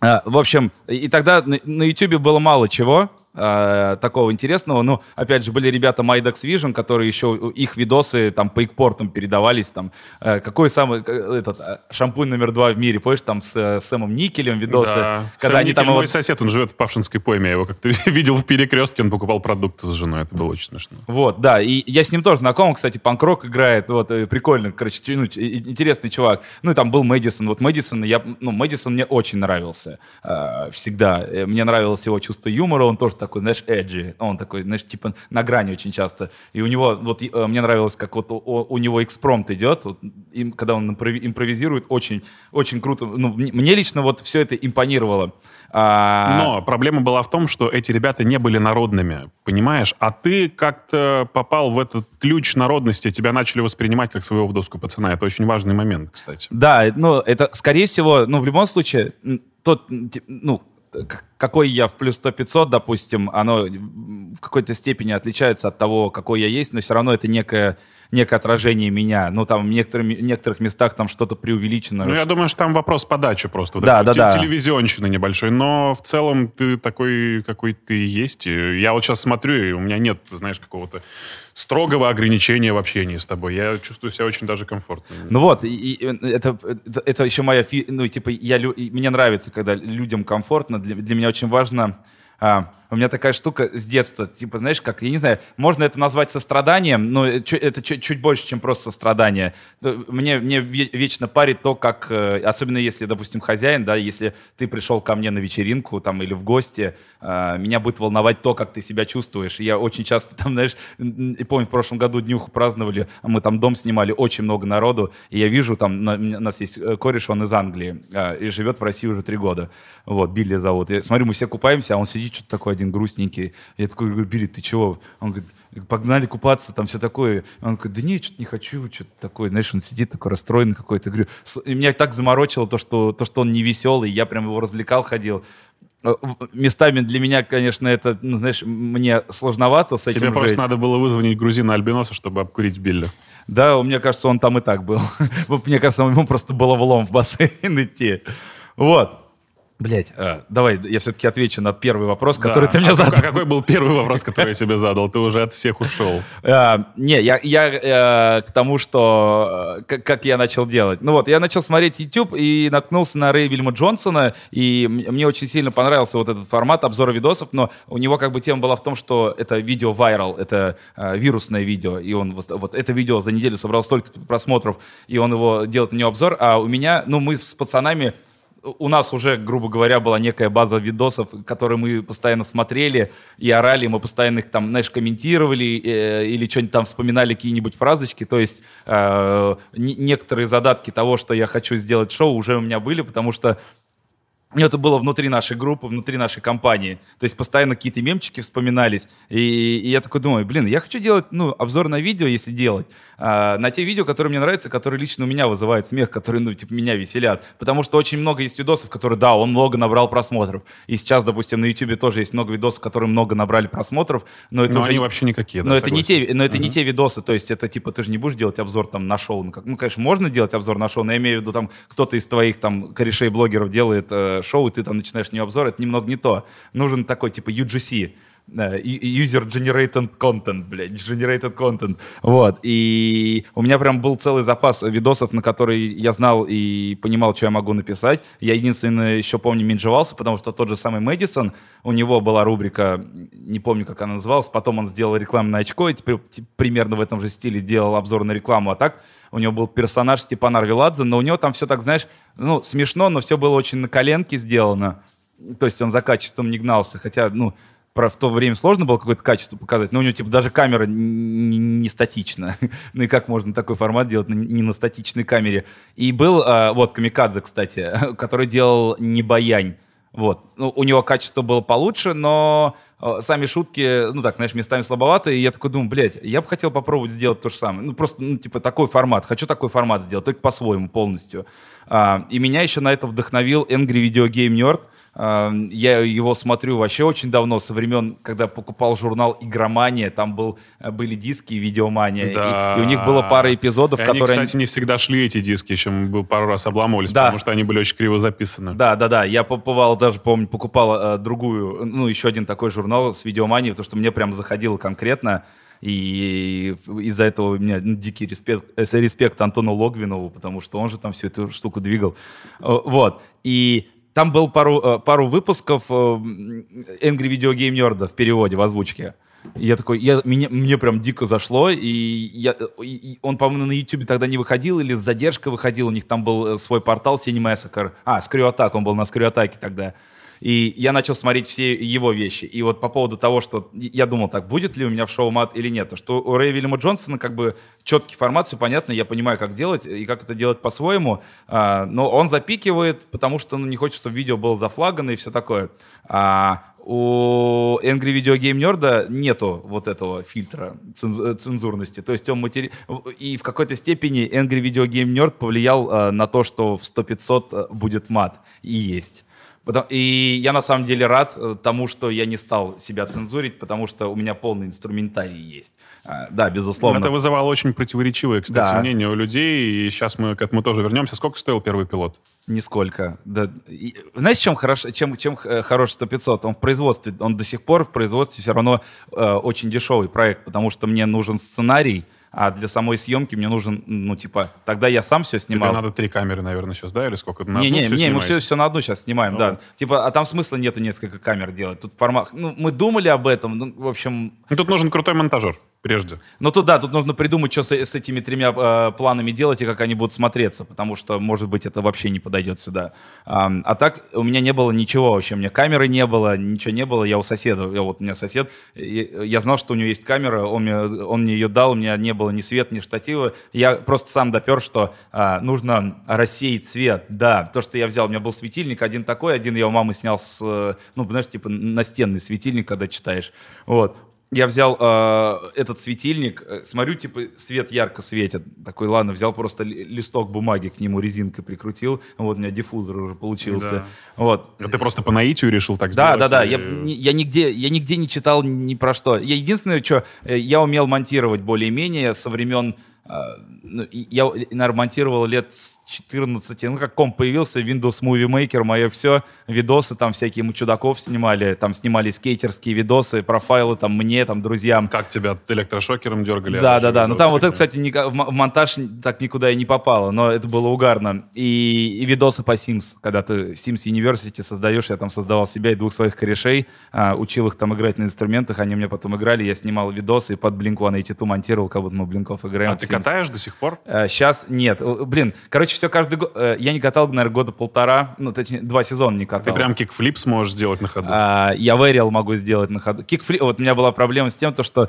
А, В общем, и и тогда на- на YouTube было мало чего а, такого интересного. Ну, опять же, были ребята MyDox Vision, которые еще, их видосы там по экпортам передавались. Там, э, какой самый, э, этот, э, шампунь номер два в мире, помнишь, там с э, Сэмом Никелем видосы. Да. Когда Сэм они там Никель, его- мой сосед, он живет в Павшинской пойме. Я его как-то видел в перекрестке, он покупал продукты с женой. Это было очень смешно. Вот, да, и я с ним тоже знаком, кстати, панк-рок играет, вот, э, прикольно, короче, ну, интересный чувак. Ну, и там был Мэдисон, вот Мэдисон, я, ну, Мэдисон мне очень нравился э, всегда. Э, Мне нравилось его чувство юмора, он тоже такой, знаешь, эджи, он такой, знаешь, типа на грани очень часто. И у него, вот, э, мне нравилось, как вот у, у него экспромт идет, вот, им, когда он импрови- импровизирует, очень, очень круто. Ну, мне лично вот все это импонировало. А, Но проблема была в том, что эти ребята не были народными, понимаешь? А ты как-то попал в этот ключ народности, тебя начали воспринимать как своего в доску пацана. Это очень важный момент, кстати. Да, ну, это, скорее всего, ну, в любом случае, тот, ну, какой я в плюс 100-500, допустим, оно в какой-то степени отличаются от того, какой я есть, но все равно это некое некое отражение меня. Ну, там в некоторых, некоторых местах там что-то преувеличено. Ну, я думаю, что там вопрос подачи просто. Да, да, да. Телевизионщины небольшой. Но в целом ты такой, какой ты есть. Я вот сейчас смотрю, и у меня нет, знаешь, какого-то строгого ограничения в общении с тобой. Я чувствую себя очень даже комфортно. Ну вот, и, и, это, это, это еще моя... Фи... Ну, типа, я, мне нравится, когда людям комфортно. Для, для меня очень важно а, у меня такая штука с детства, типа, знаешь, как, я не знаю, можно это назвать состраданием, но это чуть, чуть больше, чем просто сострадание. Мне, мне вечно парит то, как, э, особенно если, допустим, хозяин, да, если ты пришел ко мне на вечеринку там или в гости, а, меня будет волновать то, как ты себя чувствуешь. Я очень часто там, знаешь, и помню, в прошлом году днюху праздновали, мы там дом снимали, очень много народу, и я вижу, там, у нас есть э, кореш, он из Англии, а, и живет в России уже три года. Вот, Билли зовут. Я смотрю, мы все купаемся, а он сидит что-то такой один грустненький. Я такой говорю, Билли, ты чего? Он говорит, погнали купаться, там все такое. Он говорит, да нет, что-то не хочу, что-то такое. Знаешь, он сидит такой расстроенный какой-то. Говорю, и меня так заморочило то что, то, что он не веселый. Я прям его развлекал, ходил э, местами для меня, конечно, это, ну, знаешь, мне сложновато с этим Тебе жить. просто надо было вызвонить грузина Альбиноса, чтобы обкурить Билли. Да, мне кажется, он там и так был. мне кажется, ему просто было влом в бассейн идти. Вот. Блять, а, давай я все-таки отвечу на первый вопрос, который да. ты мне а задал. А какой был первый вопрос, который я тебе задал? Ты уже от всех ушел. А, не, я, я а, к тому, что э, как, как я начал делать. Ну вот, я начал смотреть YouTube и наткнулся на Рэя Вильма Джонсона, и мне очень сильно понравился вот этот формат обзора видосов, но у него как бы тема была в том, что это видео вайрал, это а, вирусное видео, и он вот это видео за неделю собрал столько просмотров, и он его делает на него обзор, а у меня, ну мы с пацанами у нас уже, грубо говоря, была некая база видосов, которые мы постоянно смотрели и орали, мы постоянно их там, знаешь, комментировали э, или что-нибудь там вспоминали, какие-нибудь фразочки. То есть э, некоторые задатки того, что я хочу сделать шоу, уже у меня были, потому что это было внутри нашей группы, внутри нашей компании. То есть постоянно какие-то мемчики вспоминались. И, и я такой думаю, блин, я хочу делать ну, обзор на видео, если делать. А, на те видео, которые мне нравятся, которые лично у меня вызывают смех, которые, ну, типа, меня веселят. Потому что очень много есть видосов, которые, да, он много набрал просмотров. И сейчас, допустим, на YouTube тоже есть много видосов, которые много набрали просмотров. Но это но уже... они вообще никакие, да, Но это, не те, но это uh-huh. не те видосы. То есть это, типа, ты же не будешь делать обзор там на шоу. Ну, как, ну, конечно, можно делать обзор на шоу, но я имею в виду, там, кто-то из твоих там корешей-блогеров делает э, шоу, и ты там начинаешь не обзор, это немного не то. Нужен такой типа UGC, user generated content, блядь, generated content. Вот. И у меня прям был целый запас видосов, на которые я знал и понимал, что я могу написать. Я единственное еще помню минжевался, потому что тот же самый Мэдисон, у него была рубрика, не помню, как она называлась, потом он сделал рекламное очко, и теперь примерно в этом же стиле делал обзор на рекламу, а так у него был персонаж Степан Арвеладзе, но у него там все так, знаешь, ну, смешно, но все было очень на коленке сделано. То есть он за качеством не гнался, хотя, ну, про в то время сложно было какое-то качество показать, но у него типа даже камера не, не статична. ну и как можно такой формат делать не на статичной камере? И был, а, вот, Камикадзе, кстати, который делал не баянь. Вот. Ну, у него качество было получше, но э, сами шутки, ну так, знаешь, местами слабоватые. И я такой думаю, блядь, я бы хотел попробовать сделать то же самое. Ну, просто, ну, типа, такой формат. Хочу такой формат сделать, только по-своему полностью. А, и меня еще на это вдохновил Angry Video Game Nerd. Я его смотрю вообще очень давно, со времен, когда покупал журнал «Игромания», там был, э, были диски «Видеомания», да. и, и у них было пара эпизодов, и которые... Они, кстати, не всегда шли, эти диски, еще мы пару раз обламывались, да. потому что они были очень криво записаны. Да, да, да, я побывал даже, помню, покупал э, другую, ну, еще один такой журнал с «Видеоманией», потому что мне прям заходило конкретно, и из-за этого у меня ну, дикий респект, э, респект Антону Логвинову, потому что он же там всю эту штуку двигал. Вот. И там был пару, э, пару выпусков э, Angry Video Game Nerd в переводе, в озвучке. Я такой, я, мне, мне прям дико зашло, и, я, и он, по-моему, на YouTube тогда не выходил, или с задержкой выходил, у них там был э, свой портал Cinemassacre. А, Attack, он был на Attack тогда. И я начал смотреть все его вещи. И вот по поводу того, что я думал, так, будет ли у меня в шоу мат или нет, что у Рэя Вильяма Джонсона как бы четкий формат, все понятно, я понимаю, как делать и как это делать по-своему, а, но он запикивает, потому что ну, не хочет, чтобы видео было зафлагано и все такое. А, у Angry Video Game Nerd нету вот этого фильтра цензурности. То есть он матери... И в какой-то степени Angry Video Game Nerd повлиял э, на то, что в 100-500 будет мат. И есть. И я на самом деле рад э, тому, что я не стал себя цензурить, потому что у меня полный инструментарий есть. А, Да, безусловно. Это вызывало очень противоречивые, кстати, Да. мнения у людей, и сейчас мы к этому тоже вернемся. Сколько стоил первый пилот? Нисколько. Да. И знаешь, чем хорош, чем, чем э, хорош 100 500? Он в производстве, он до сих пор в производстве все равно э, очень дешевый проект, потому что мне нужен сценарий, а для самой съемки мне нужен, ну, типа, тогда я сам все Тебе снимал. надо три камеры, наверное, сейчас, да? Или сколько? На не, не, не, мы снимаете? все, на одну сейчас снимаем, Ну да. вот. Типа, а там смысла нету несколько камер делать. Тут формат, ну, мы думали об этом, ну, в общем, Ну, Тут нужен крутой монтажер, прежде. ну тут да, тут нужно придумать, что с, с этими тремя э, планами делать и как они будут смотреться, потому что, может быть, это вообще не подойдет сюда. Ам, а так у меня не было ничего вообще, у меня камеры не было, ничего не было. Я у соседа, я, вот у меня сосед, я, я знал, что у него есть камера, он мне, он мне ее дал, у меня не было ни света, ни штатива. Я просто сам допер, что а, нужно рассеять свет. Да, то, что я взял, у меня был светильник, один такой, один я у мамы снял с, ну, знаешь, типа настенный светильник, когда читаешь. Вот. Я взял э, этот светильник, э, смотрю, типа, свет ярко светит. Такой, ладно, взял просто ли- листок бумаги к нему резинкой прикрутил. Вот у меня диффузор уже получился. Да. Вот. А ты просто по наитию решил так Да, сделать? да, да. или- Я, ни- я, нигде, я нигде не читал ни про что. Я единственное, что я умел монтировать более-менее со времен... э, ну, и я, наверное, монтировал лет с 14. Ну, как комп появился, Windows Movie Maker, мое все. Видосы там всякие, мы чудаков снимали. Там снимали скейтерские видосы, профайлы там мне, там друзьям. Как тебя электрошокером дергали? Да, Я да, да. видел Ну там вот это, кстати, в монтаж так никуда и не попало, но это было угарно. И, и видосы по Sims, когда ты Sims University создаешь, я там создавал себя и двух своих корешей, а, учил их там играть на инструментах, они мне потом играли, я снимал видосы и под Blink-182 монтировал, как будто мы Блинков играем А ты Sims. катаешь до сих пор? Сейчас нет. Э, Блин, короче, все каждый год. э, Я не катал, наверное, года полтора, ну, точнее, два сезона не катал. Ты прям кикфлип сможешь сделать на ходу? А, я вэрил могу сделать на ходу. Кикфли... Вот у меня была проблема с тем, то, что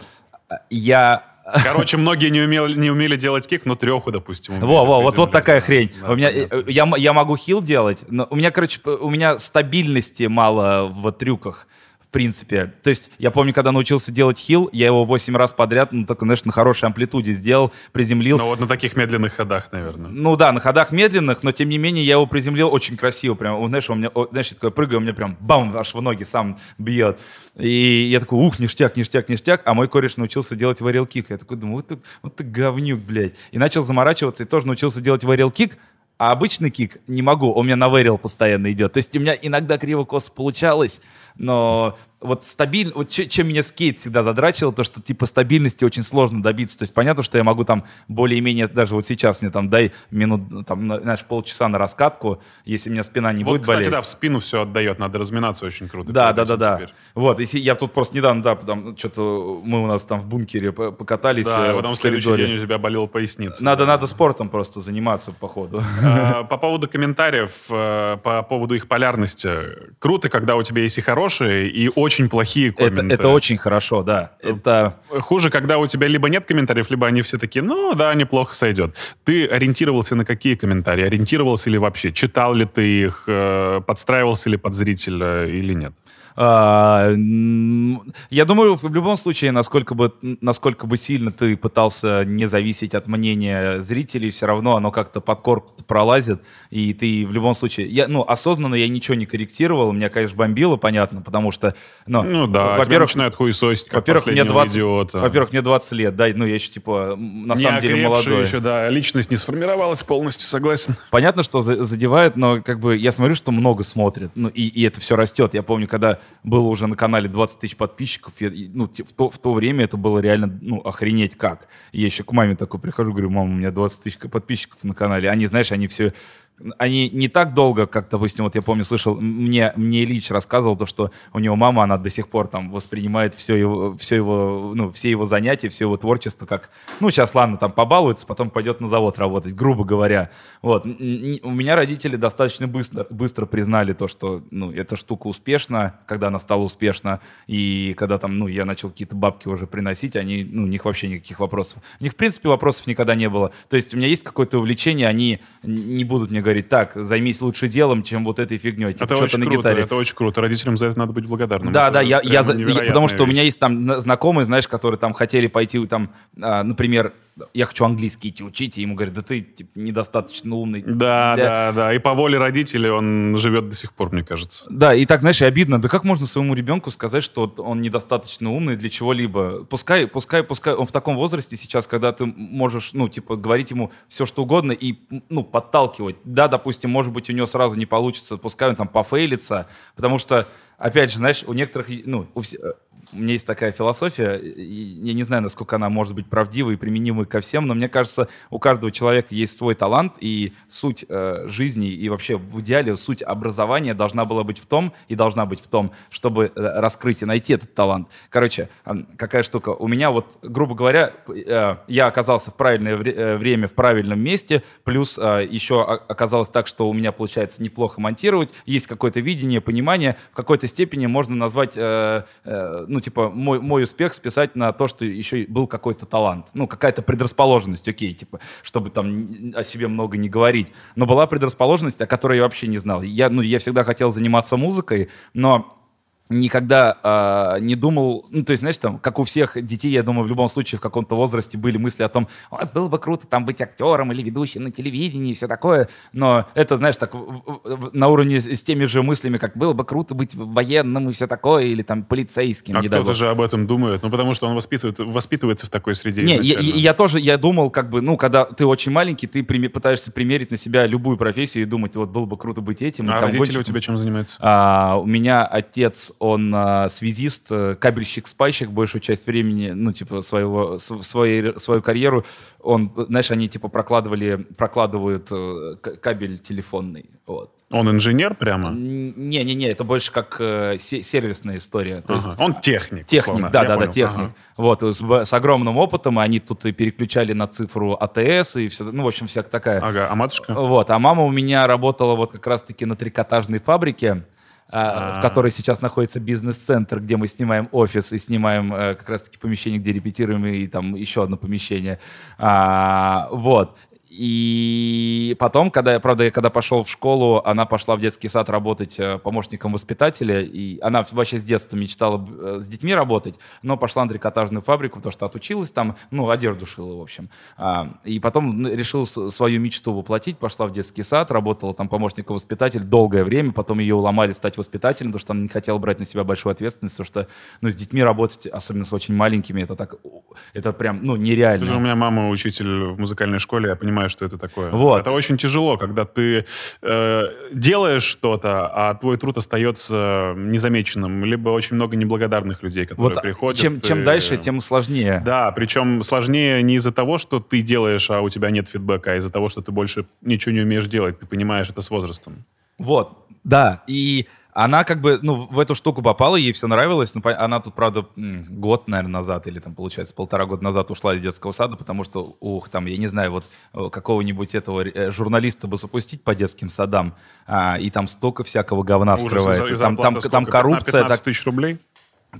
а, я Короче, многие не умели, не умели делать кик, но треху, допустим, Во, во, вот, вот такая хрень. Да, у меня, понятно. э, я, я могу хил делать, но у меня, короче, у меня стабильности мало в трюках. В принципе. То есть, я помню, когда научился делать хил, я его 8 раз подряд, ну, только, знаешь, на хорошей амплитуде сделал, приземлил. Ну вот на таких медленных ходах, наверное. Ну да, на ходах медленных, но тем не менее я его приземлил очень красиво. Прям, знаешь, у меня, знаешь, я такой прыгаю, у меня прям бам, аж в ноги сам бьет. И я такой, ух, ништяк, ништяк, ништяк. А мой кореш научился делать варил кик. Я такой думаю, вот ты, вот ты говнюк, блядь. И начал заморачиваться и тоже научился делать варил кик. А обычный кик не могу, у меня на вэрил постоянно идет. То есть у меня иногда криво-косо получалось, но вот стабильно, вот че- чем меня скейт всегда задрачивал, то, что типа стабильности очень сложно добиться. То есть понятно, что я могу там более-менее, даже вот сейчас мне там дай минут, там, на- знаешь, полчаса на раскатку, если у меня спина не Вот, будет кстати, болеть. да, в спину все отдает, надо разминаться очень круто. Да, да, да, да. теперь. Вот, если я тут просто недавно, да, там что-то мы у нас там в бункере по- покатались. Да, э, и потом в следующий коридоре. день у тебя болела поясница. Надо, надо спортом просто заниматься, походу. А, По поводу комментариев, э, по поводу их полярности. Круто, когда у тебя есть и хорошие, и очень плохие Это, комменты. это очень хорошо, да. Это Хуже, когда у тебя либо нет комментариев, либо они все такие, ну да, неплохо сойдет. Ты ориентировался на какие комментарии? Ориентировался ли вообще? Читал ли ты их? э, Подстраивался ли под зрителя или нет? А, Я думаю, в любом случае, насколько бы, насколько бы сильно ты пытался не зависеть от мнения зрителей, все равно оно как-то под корку пролазит, и ты в любом случае... Я, ну, осознанно я ничего не корректировал, меня, конечно, бомбило, понятно, потому что... Ну, Ну да, во-первых, начинают хуесосить, как во-первых, мне последнего 20, идиота. во-первых, мне 20 лет, да, ну, я еще, типа, на не самом деле молодой. еще, да, личность не сформировалась полностью, согласен. Понятно, что за- задевает, но как бы я смотрю, что много смотрят, ну и, и это все растет. Я помню, когда было уже на канале 20 тысяч подписчиков, я- ну в то, в то время это было реально, ну охренеть как. Я еще к маме такой прихожу, говорю, мама, у меня 20 тысяч подписчиков на канале. Они, знаешь, они все они не так долго, как, допустим, вот я помню, слышал, мне, мне Ильич рассказывал то, что у него мама, она до сих пор там воспринимает все его, все его, ну, все его занятия, все его творчество как, ну, сейчас, ладно, там побалуется, потом пойдет на завод работать, грубо говоря. Вот. У меня родители достаточно быстро, быстро признали то, что, ну, эта штука успешна, когда она стала успешна, и когда там, ну, я начал какие-то бабки уже приносить, они, ну, у них вообще никаких вопросов. У них, в принципе, вопросов никогда не было. То есть у меня есть какое-то увлечение, они не будут мне говорить, так, займись лучше делом, чем вот этой фигней. Типа, это что-то очень на круто, гитаре. это очень круто. Родителям за это надо быть благодарным. Да, Это да, я, я, за- я- потому что у меня вещь. есть там на- знакомые, знаешь, которые там хотели пойти, там, а, например, я хочу английский идти учить, и ему говорят, да ты типа, недостаточно умный. Да, для- да, да. И по воле родителей он живет до сих пор, мне кажется. Да, и так, знаешь, и обидно. Да как можно своему ребенку сказать, что он недостаточно умный для чего-либо? Пускай, пускай, пускай он в таком возрасте сейчас, когда ты можешь, ну, типа, говорить ему все, что угодно и, ну, подталкивать. Да, допустим, может быть, у него сразу не получится, пускай он там пофейлится, потому что, опять же, знаешь, у некоторых, ну, у все- у меня есть такая философия, я не знаю, насколько она может быть правдивой и применимой ко всем, но мне кажется, у каждого человека есть свой талант, и суть э, жизни, и вообще в идеале суть образования должна была быть в том, и должна быть в том, чтобы э, раскрыть и найти этот талант. Короче, какая штука. У меня вот, грубо говоря, э, я оказался в правильное вре- э, время в правильном месте, плюс э, еще оказалось так, что у меня получается неплохо монтировать, есть какое-то видение, понимание, в какой-то степени можно назвать, э, э, ну, типа, мой, мой успех списать на то, что еще был какой-то талант, ну, какая-то предрасположенность, окей, типа, чтобы там о себе много не говорить. Но была предрасположенность, о которой я вообще не знал. Я, ну, я всегда хотел заниматься музыкой, но никогда а, не думал, ну, то есть, знаешь, там, как у всех детей, я думаю, в любом случае в каком-то возрасте были мысли о том, «Ой, было бы круто там быть актером или ведущим на телевидении и все такое, но это, знаешь, так на уровне с теми же мыслями, как было бы круто быть военным и все такое, или там полицейским. А кто-то же об этом думает. Ну, потому что он воспитывает, воспитывается в такой среде Не, я, я- я тоже, я думал, как бы, ну, когда ты очень маленький, ты приме- пытаешься примерить на себя любую профессию и думать, вот было бы круто быть этим. А там родители гонщиком. у тебя чем занимаются? А, у меня отец, он а, связист, э, кабельщик-спайщик большую часть времени, ну, типа, своего, своей, свою карьеру, он, знаешь, они, типа, прокладывали, прокладывают э, кабель телефонный, вот. Он инженер прямо? Не-не-не, это больше как э, се- сервисная история, то есть... Ага. Он техник. Техник, условно. да, Я да, да, понял. техник. Ага. Вот, с, с огромным опытом, они тут и переключали на цифру АТС и все, ну, в общем, всякая такая. Ага, а матушка? Вот, а мама у меня работала вот как раз-таки на трикотажной фабрике. В которой сейчас находится бизнес-центр, где мы снимаем офис и снимаем э, как раз-таки помещение, где репетируем, и там еще одно помещение. А, вот. И потом, когда я, правда, я когда пошел в школу, она пошла в детский сад работать э, помощником воспитателя, и она вообще с детства мечтала э, с детьми работать, но пошла на трикотажную фабрику, потому что отучилась там, ну, одежду шила, в общем. А, и потом решила свою мечту воплотить, пошла в детский сад, работала там помощником воспитателя долгое время, потом ее уломали стать воспитателем, потому что она не хотела брать на себя большую ответственность, потому что, ну, с детьми работать, особенно с очень маленькими, это так, это прям, ну, нереально. У меня мама учитель в музыкальной школе, я понимаю, что это такое. Вот. Это очень тяжело, когда ты э, делаешь что-то, а твой труд остается незамеченным. Либо очень много неблагодарных людей, которые Вот приходят. чем, чем и- дальше, тем сложнее. Да, причем сложнее не из-за того, что ты делаешь, а у тебя нет фидбэка, а из-за того, что ты больше ничего не умеешь делать. Ты понимаешь это с возрастом. Вот, да, и она как бы, ну, в эту штуку попала, ей все нравилось, но по- она тут, правда, год, наверное, назад, или там, получается, полтора года назад ушла из детского сада, потому что, ух, там, я не знаю, вот э, какого-нибудь этого э, журналиста бы запустить по детским садам, а, и там столько всякого говна Ужас, вскрывается. и там, там, там коррупция, 15 так, тысяч рублей?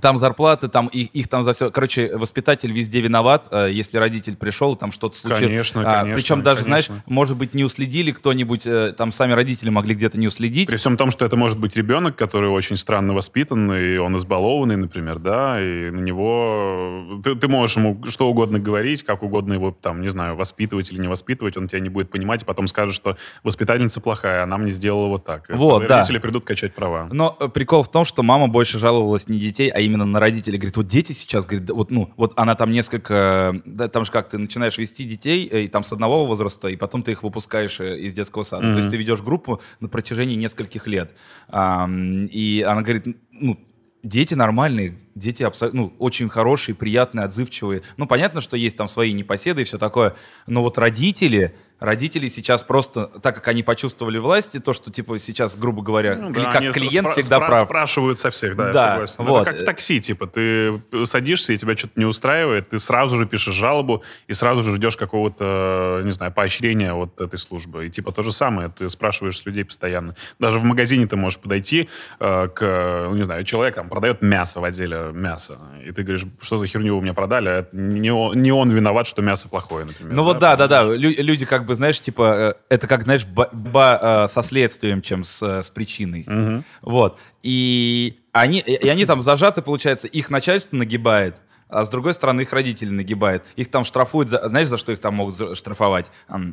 Там зарплаты, там их, их там за все. Короче, воспитатель везде виноват, э, если родитель пришел, там что-то случилось. Конечно, А, конечно, Причем даже, конечно. знаешь, может быть, не уследили кто-нибудь, э, там сами родители могли где-то не уследить. При всем том, что это может быть ребенок, который очень странно воспитан, и он избалованный, например, да, и на него... Ты, ты можешь ему что угодно говорить, как угодно его, там, не знаю, воспитывать или не воспитывать, он тебя не будет понимать, и потом скажет, что воспитательница плохая, она мне сделала вот так. И Вот, да. Родители придут качать права. Но э, прикол в том, что мама больше жаловалась не детей, а именно на родителей. Говорит, вот дети сейчас, говорит, вот, ну, вот она там несколько, да, там же как, ты начинаешь вести детей, э, и там с одного возраста, и потом ты их выпускаешь э, из детского сада. То есть ты ведешь группу на протяжении нескольких лет. Ам, и она говорит, ну, дети нормальные, дети абсолютно, ну, очень хорошие, приятные, отзывчивые. Ну, понятно, что есть там свои непоседы и все такое, но вот родители, родители сейчас просто, так как они почувствовали власти, то, что, типа, сейчас, грубо говоря, Ну да, как клиент спра- всегда спра- прав. спрашивают со всех, да, я Да, согласен. вот. Это как в такси, типа, ты садишься, и тебя что-то не устраивает, ты сразу же пишешь жалобу, и сразу же ждешь какого-то, не знаю, поощрения от этой службы. И типа то же самое, ты спрашиваешь с людей постоянно. Даже в магазине ты можешь подойти э, к, ну, не знаю, человек там продает мясо в отделе мяса, и ты говоришь, что за херню вы мне продали, а это не он, не он виноват, что мясо плохое, например. Ну вот да, да, да. понимаешь? Лю- люди как как бы, знаешь, типа, э, это как, знаешь, борьба э, со следствием, чем с, э, с причиной. Мгм. Вот. И они, и они там зажаты, получается, их начальство нагибает, а с другой стороны их родители нагибают. Их там штрафуют, за, знаешь, за что их там могут штрафовать?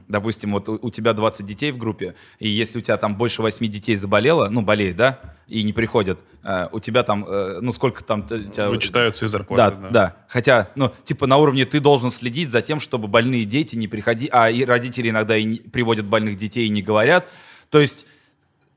Допустим, вот у, тебя 20 детей в группе, и если у тебя там больше 8 детей заболело, ну, болеет, да, и не приходят, э, у тебя там, э, ну, сколько там... тебя- Вычитаются из да, зарплаты. да, Хотя, ну, типа на уровне ты должен следить за тем, чтобы больные дети не приходили, а и родители иногда и не- приводят больных детей и не говорят. То есть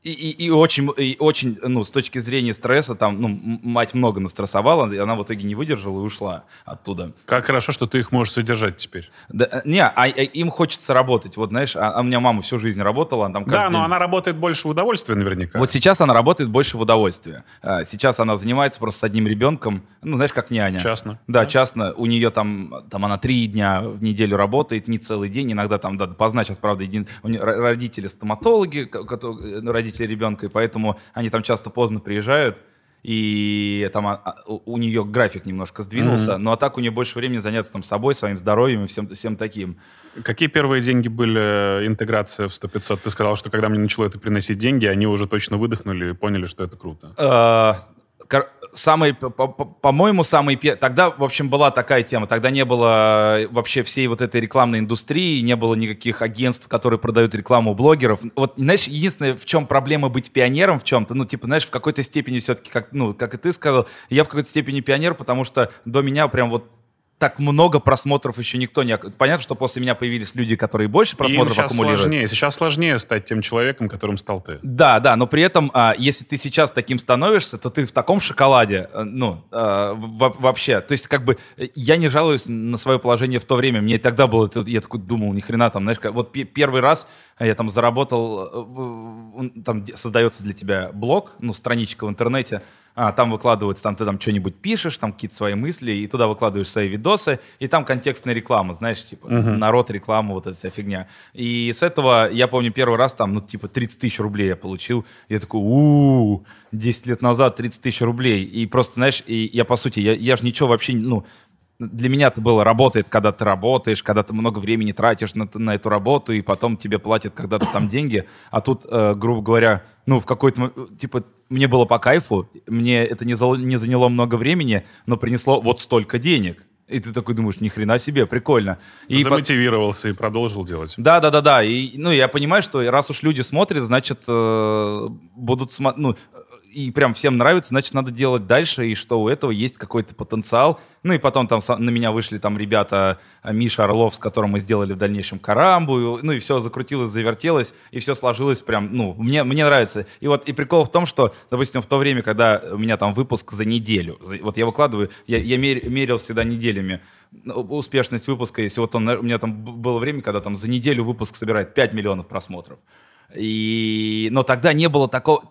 и, и- и очень, и очень, ну, с точки зрения стресса, там, ну, мать много настрессовала, и она в итоге не выдержала и ушла оттуда. Как хорошо, что ты их можешь содержать теперь. Да, э, не, а, а им хочется работать. Вот, знаешь, а, а у меня мама всю жизнь работала, она там Да, но день- она работает больше в удовольствие наверняка. Вот сейчас она работает больше в удовольствие. А, Сейчас она занимается просто с одним ребенком, ну, знаешь, как няня. Частно. Да, частно. У нее там, там она три дня в неделю работает, не целый день, иногда там, да, поздна сейчас, правда, един- родители стоматологи, э, ну, родители ребенка, и поэтому они там часто поздно приезжают, и там а, а, у нее график немножко сдвинулся, но а так у нее больше времени заняться там собой, своим здоровьем и всем, всем таким. Какие первые деньги были э, интеграция в 100-500? Ты сказал, что когда мне начало это приносить деньги, они уже точно выдохнули и поняли, что это круто. Самый, по- по- по-моему, самый Тогда, в общем, была такая тема. Тогда не было э, вообще всей вот этой рекламной индустрии, не было никаких агентств, которые продают рекламу блогеров. Вот, знаешь, единственное, в чем проблема быть пионером в чем-то, ну, типа, знаешь, в какой-то степени все-таки, как, ну, как и ты сказал, я в какой-то степени пионер, потому что до меня прям вот так много просмотров еще никто не... Понятно, что после меня появились люди, которые больше И им просмотров сейчас аккумулируют. сложнее. Сейчас сложнее стать тем человеком, которым стал ты. Да, да, но при этом, а, если ты сейчас таким становишься, то ты в таком шоколаде, э, ну, во- вообще. То есть, как бы, э, я не жалуюсь на свое положение в то время. Мне тогда было, я такой думал, ни хрена там, знаешь, вот пе- первый раз я там заработал, э, там создается для тебя блог, ну, страничка в интернете, а, там выкладывается, там ты там что-нибудь пишешь, там какие-то свои мысли, и туда выкладываешь свои видосы, и там контекстная реклама, знаешь, типа, народ, реклама, вот эта вся фигня. И с этого, я помню, первый раз там, ну, типа, 30 тысяч рублей я получил. Я такой, у 10 лет назад 30 тысяч рублей. И просто, знаешь, и я, по сути, я, я же ничего вообще, ну, для меня это было работает, когда ты работаешь, когда ты много времени тратишь на, на эту работу, и потом тебе платят когда-то там деньги. А тут, э, грубо говоря, ну, в какой-то... Типа, мне было по кайфу, мне это не, зал- не заняло много времени, но принесло вот столько денег. И ты такой думаешь, ни хрена себе, прикольно. И по- Замотивировался и продолжил делать. да, да, да, да. И, ну, я понимаю, что раз уж люди смотрят, значит, э, будут смотреть, ну, и прям всем нравится, значит, надо делать дальше, и что у этого есть какой-то потенциал. Ну, и потом там на меня вышли там ребята, э, Миша Орлов, с которым мы сделали в дальнейшем Карамбу, ну, и все закрутилось, завертелось, и все сложилось прям, ну, мне, мне нравится. И вот, и прикол в том, что, допустим, в то время, когда у меня там выпуск за неделю, вот я выкладываю, я, я мер- мерил всегда неделями, ну, успешность выпуска, если вот он, у меня там было время, когда там за неделю выпуск собирает 5 миллионов просмотров. И, но тогда не было такого...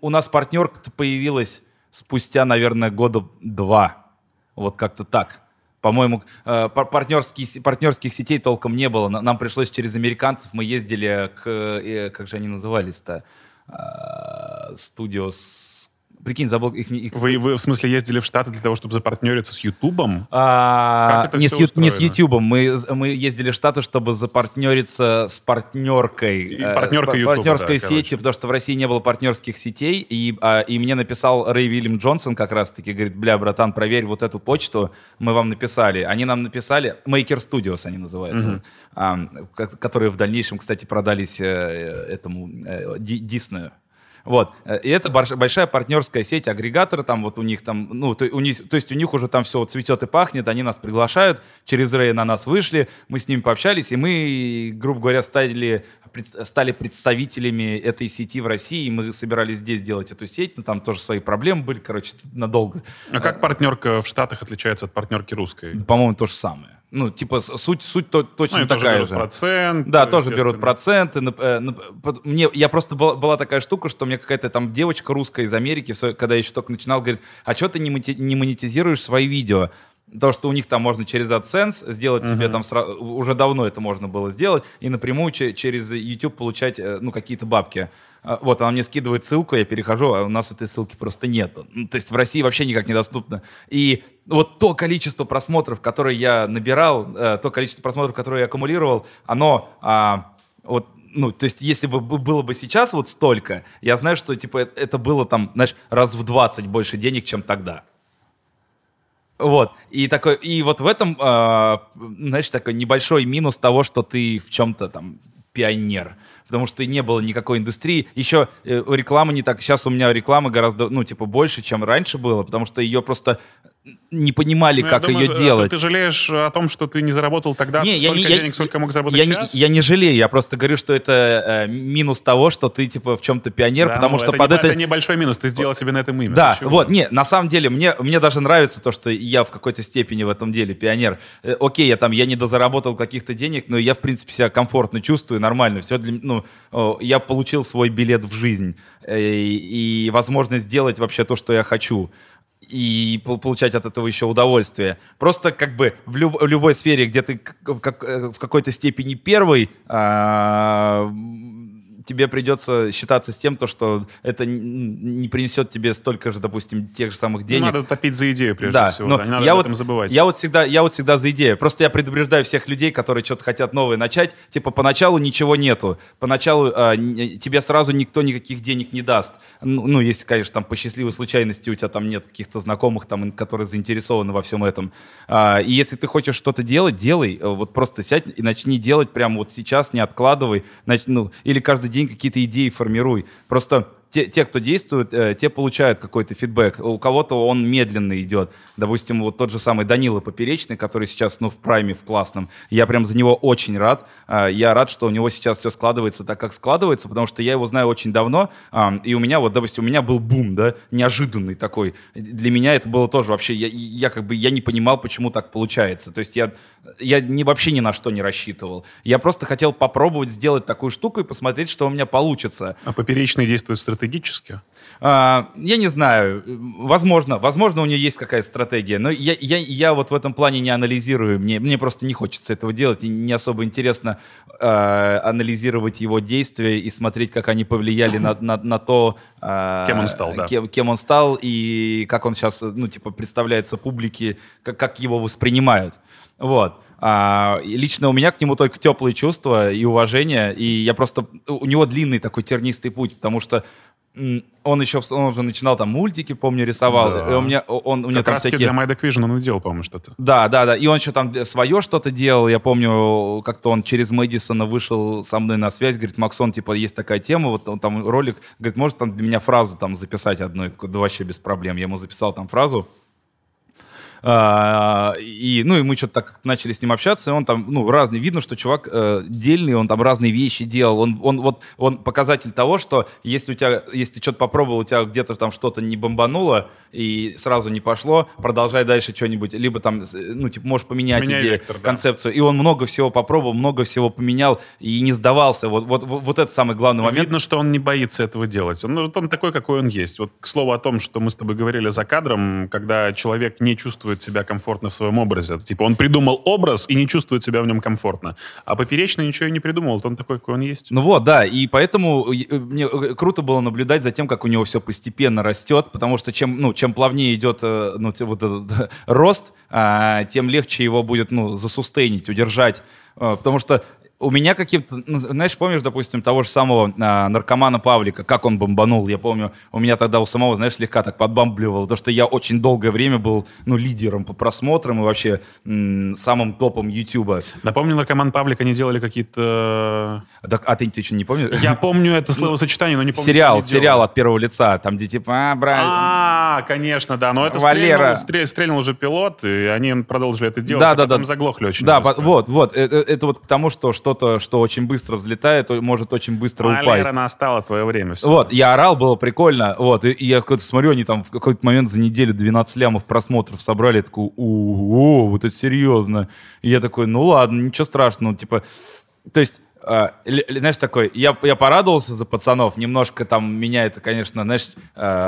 У нас партнерка появилась спустя, наверное, года два. Вот как-то так. По-моему, э, пар- партнерские се- партнерских сетей толком не было. На- Нам пришлось через американцев. Мы ездили к... э, Как же они назывались-то? Э, Студиос... Прикинь, забыл их... их- Вы, вы, в смысле, ездили в Штаты для того, чтобы запартнериться с Ютубом? А, Как это не, с, Ю- не с? Ютубом. Мы, мы ездили в Штаты, чтобы запартнериться с партнеркой. И э, партнерка пар- Ютуба, Партнерской да, сети, короче. потому что в России не было партнерских сетей. И, а, и мне написал Рэй Вильям Джонсон как раз-таки. Говорит, бля, братан, проверь вот эту почту. Мы вам написали. Они нам написали. Maker Studios они называются. а, ко- которые в дальнейшем, кстати, продались э, этому э, Ди- Диснею. Вот. Э, И это большая партнерская сеть, агрегаторы там, вот у них там, ну, то, у них, то есть у них уже там все цветет и пахнет, они нас приглашают, через Рэй на нас вышли, мы с ними пообщались, и мы, грубо говоря, стали, стали представителями этой сети в России, и мы собирались здесь делать эту сеть, но там тоже свои проблемы были, короче, надолго. А как партнерка в Штатах отличается от партнерки русской? По-моему, то же самое. Ну, типа, суть, суть то- точно Ну, тоже такая берут же. процент. Да, тоже берут проценты. э, Мне, я просто была, была такая штука, что мне какая-то там девочка русская из Америки, когда я еще только начинал, говорит, а что ты не монетизируешь свои видео? То, что у них там можно через AdSense сделать uh-huh. себе там сра- уже давно это можно было сделать и напрямую че- через YouTube получать э, ну какие-то бабки. А, вот она мне скидывает ссылку, я перехожу, а у нас этой ссылки просто нет. Ну, то есть в России вообще никак недоступно. И вот то количество просмотров, которые я набирал, э, то количество просмотров, которые я аккумулировал, оно а, вот ну, то есть, если бы было бы сейчас вот столько, я знаю, что, типа, это было там, знаешь, раз в 20 больше денег, чем тогда. Вот, и такой, и вот в этом, э, знаешь, такой небольшой минус того, что ты в чем-то там пионер, потому что не было никакой индустрии. Еще э, реклама не так, сейчас у меня реклама гораздо, ну, типа, больше, чем раньше было, потому что ее просто не понимали, ну, как думаю, ее делать. Ты жалеешь о том, что ты не заработал тогда не, столько я, денег, я, сколько мог заработать я, сейчас? Я, я не жалею, я просто говорю, что это э, минус того, что ты типа в чем-то пионер, да, потому ну, что это под не, это... Это небольшой минус, ты сделал себе на этом имя. Да, вот, не, на самом деле, мне, мне даже нравится то, что я в какой-то степени в этом деле пионер. Э, окей, я там, я не дозаработал каких-то денег, но я, в принципе, себя комфортно чувствую, нормально. Все для, ну, я получил свой билет в жизнь э, и, и возможность сделать вообще то, что я хочу и получать от этого еще удовольствие. Просто как бы в, люб в любой сфере, где ты как, э, в какой-то степени первый, а, тебе придется считаться с тем, то, что это не принесет тебе столько же, допустим, тех же самых денег. Ну, надо топить за идею, прежде да, всего. Но да, не надо я об вот, этом забывать. Я вот, всегда, я вот всегда за идею. Просто я предупреждаю всех людей, которые что-то хотят новое начать. Типа, поначалу ничего нету. Поначалу а, тебе сразу никто никаких денег не даст. Ну, ну, если, конечно, там по счастливой случайности у тебя там нет каких-то знакомых, там, которые заинтересованы во всем этом. А, и если ты хочешь что-то делать, делай. Вот просто сядь и начни делать прямо вот сейчас, не откладывай. Нач, ну, или каждый день какие-то идеи формируй. Просто те, те, кто действует, э, те получают какой-то фидбэк. У кого-то он медленно идет. Допустим, вот тот же самый Данила Поперечный, который сейчас, ну, в прайме, в классном. Я прям за него очень рад. Э, я рад, что у него сейчас все складывается так, как складывается, потому что я его знаю очень давно. И у меня, вот, допустим, у меня был бум, да, неожиданный такой. Для меня это было тоже вообще, я, я как бы, я не понимал, почему так получается. То есть я, я не, вообще ни на что не рассчитывал. Я просто хотел попробовать сделать такую штуку и посмотреть, что у меня получится. А Поперечный действует стратегически стратегически? А, я не знаю. Возможно, возможно, у нее есть какая-то стратегия, но я, я, я вот в этом плане не анализирую. Мне, мне просто не хочется этого делать, и не особо интересно э, анализировать его действия и смотреть, как они повлияли на, на, на то, э, кем он стал, да. Кем, кем он стал и как он сейчас, ну, типа, представляется публике, как, как его воспринимают. Вот. А, лично у меня к нему только теплые чувства и уважение, и я просто... У него длинный такой тернистый путь, потому что он еще он уже начинал там мультики, помню, рисовал. Да. И у меня он у него как там всякие для My Vision он делал, по-моему, что-то. Да, да, да. И он еще там свое что-то делал. Я помню, как-то он через Мэдисона вышел со мной на связь, говорит, Максон, типа, есть такая тема, вот он там ролик, говорит, может там для меня фразу там записать одну? Я такой, да вообще без проблем. Я ему записал там фразу. А, и, ну, и мы что-то так начали с ним общаться, и он там, ну, разный, видно, что чувак э, дельный, он там разные вещи делал, он, он, вот, он показатель того, что если у тебя, если ты что-то попробовал, у тебя где-то там что-то не бомбануло, и сразу не пошло, продолжай дальше что-нибудь, либо там, ну, типа, можешь поменять Меняй идею, вектор, концепцию, да. и он много всего попробовал, много всего поменял, и не сдавался, вот, вот, вот, вот это самый главный момент. Видно, что он не боится этого делать, он, он такой, какой он есть. Вот, к слову о том, что мы с тобой говорили за кадром, когда человек не чувствует чувствует себя комфортно в своем образе. Типа он придумал образ и не чувствует себя в нем комфортно. А Поперечный ничего и не придумал, он такой, какой он есть. Ну вот, да, и поэтому э, мне э, круто было наблюдать за тем, как у него все постепенно растет, потому что чем, ну, чем плавнее идет э, ну, вот этот рост, а, тем легче его будет ну, засустейнить, удержать. Потому что у меня каким-то, ну, знаешь, помнишь, допустим, того же самого а, наркомана Павлика, как он бомбанул, я помню, у меня тогда у самого, знаешь, слегка так подбамбливало, то, что я очень долгое время был, ну, лидером по просмотрам и вообще м- самым топом Ютуба. Напомню, наркоман Павлик, они делали какие-то... Так, а ты, ты что, не помнишь? Я помню это словосочетание, но не помню, Сериал, сериал от первого лица, там, где типа, а, брат... А, конечно, да, но это Валера... стрельнул, стрельнул уже пилот, и они продолжили это делать, да, а да, да. заглохли очень Да, вот, вот, это, это вот к тому, что что-то, что очень быстро взлетает, может очень быстро Валера, упасть. настало твое время. Все. Вот, я орал, было прикольно, вот, и, и я какой-то смотрю, они там в какой-то момент за неделю 12 лямов просмотров собрали, я такой, о, вот это серьезно. И я такой, ну ладно, ничего страшного, типа, то есть э, знаешь, такой, я, я порадовался за пацанов, немножко там меня это, конечно, знаешь,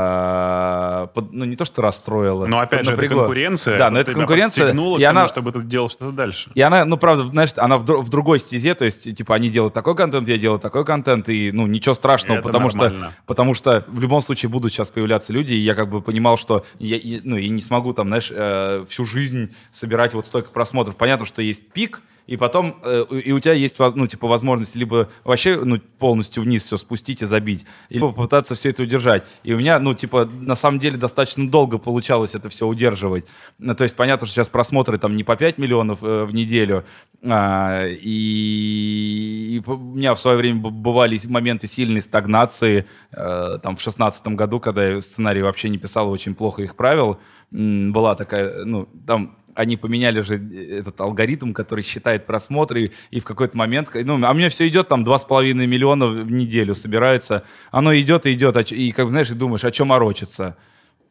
э, под- ну не то, что расстроило. Но опять же, это напрягло. конкуренция. Да, но это конкуренция, и тому, она, чтобы ты делал что-то дальше. и она, ну, правда, знаешь, она в, в другой стезе, то есть, типа, они делают такой контент, я делаю такой контент, и, ну, ничего страшного, Это потому что, потому что в любом случае будут сейчас появляться люди, и я как бы понимал, что я, и- ну, и не смогу там, знаешь, э, всю жизнь собирать вот столько просмотров. Понятно, что есть пик, и потом, э, и у тебя есть, ну, типа, возможность либо вообще, ну, полностью вниз все спустить и забить, либо попытаться все это удержать. И у меня, ну, типа, на самом деле достаточно долго получалось это все удерживать. Ну, то есть понятно, что сейчас просмотры там не по 5 миллионов э, в неделю, а, и, и у меня в свое время бывали моменты сильной стагнации, э, там, в шестнадцатом году, когда я сценарий вообще не писал, очень плохо их правил, была такая, ну, там они поменяли же этот алгоритм, который считает просмотры, и в какой-то момент, ну, а меня все идет, там, 2,5 миллиона в неделю собирается, оно идет и идет, а и, как знаешь, и думаешь, о чем морочиться?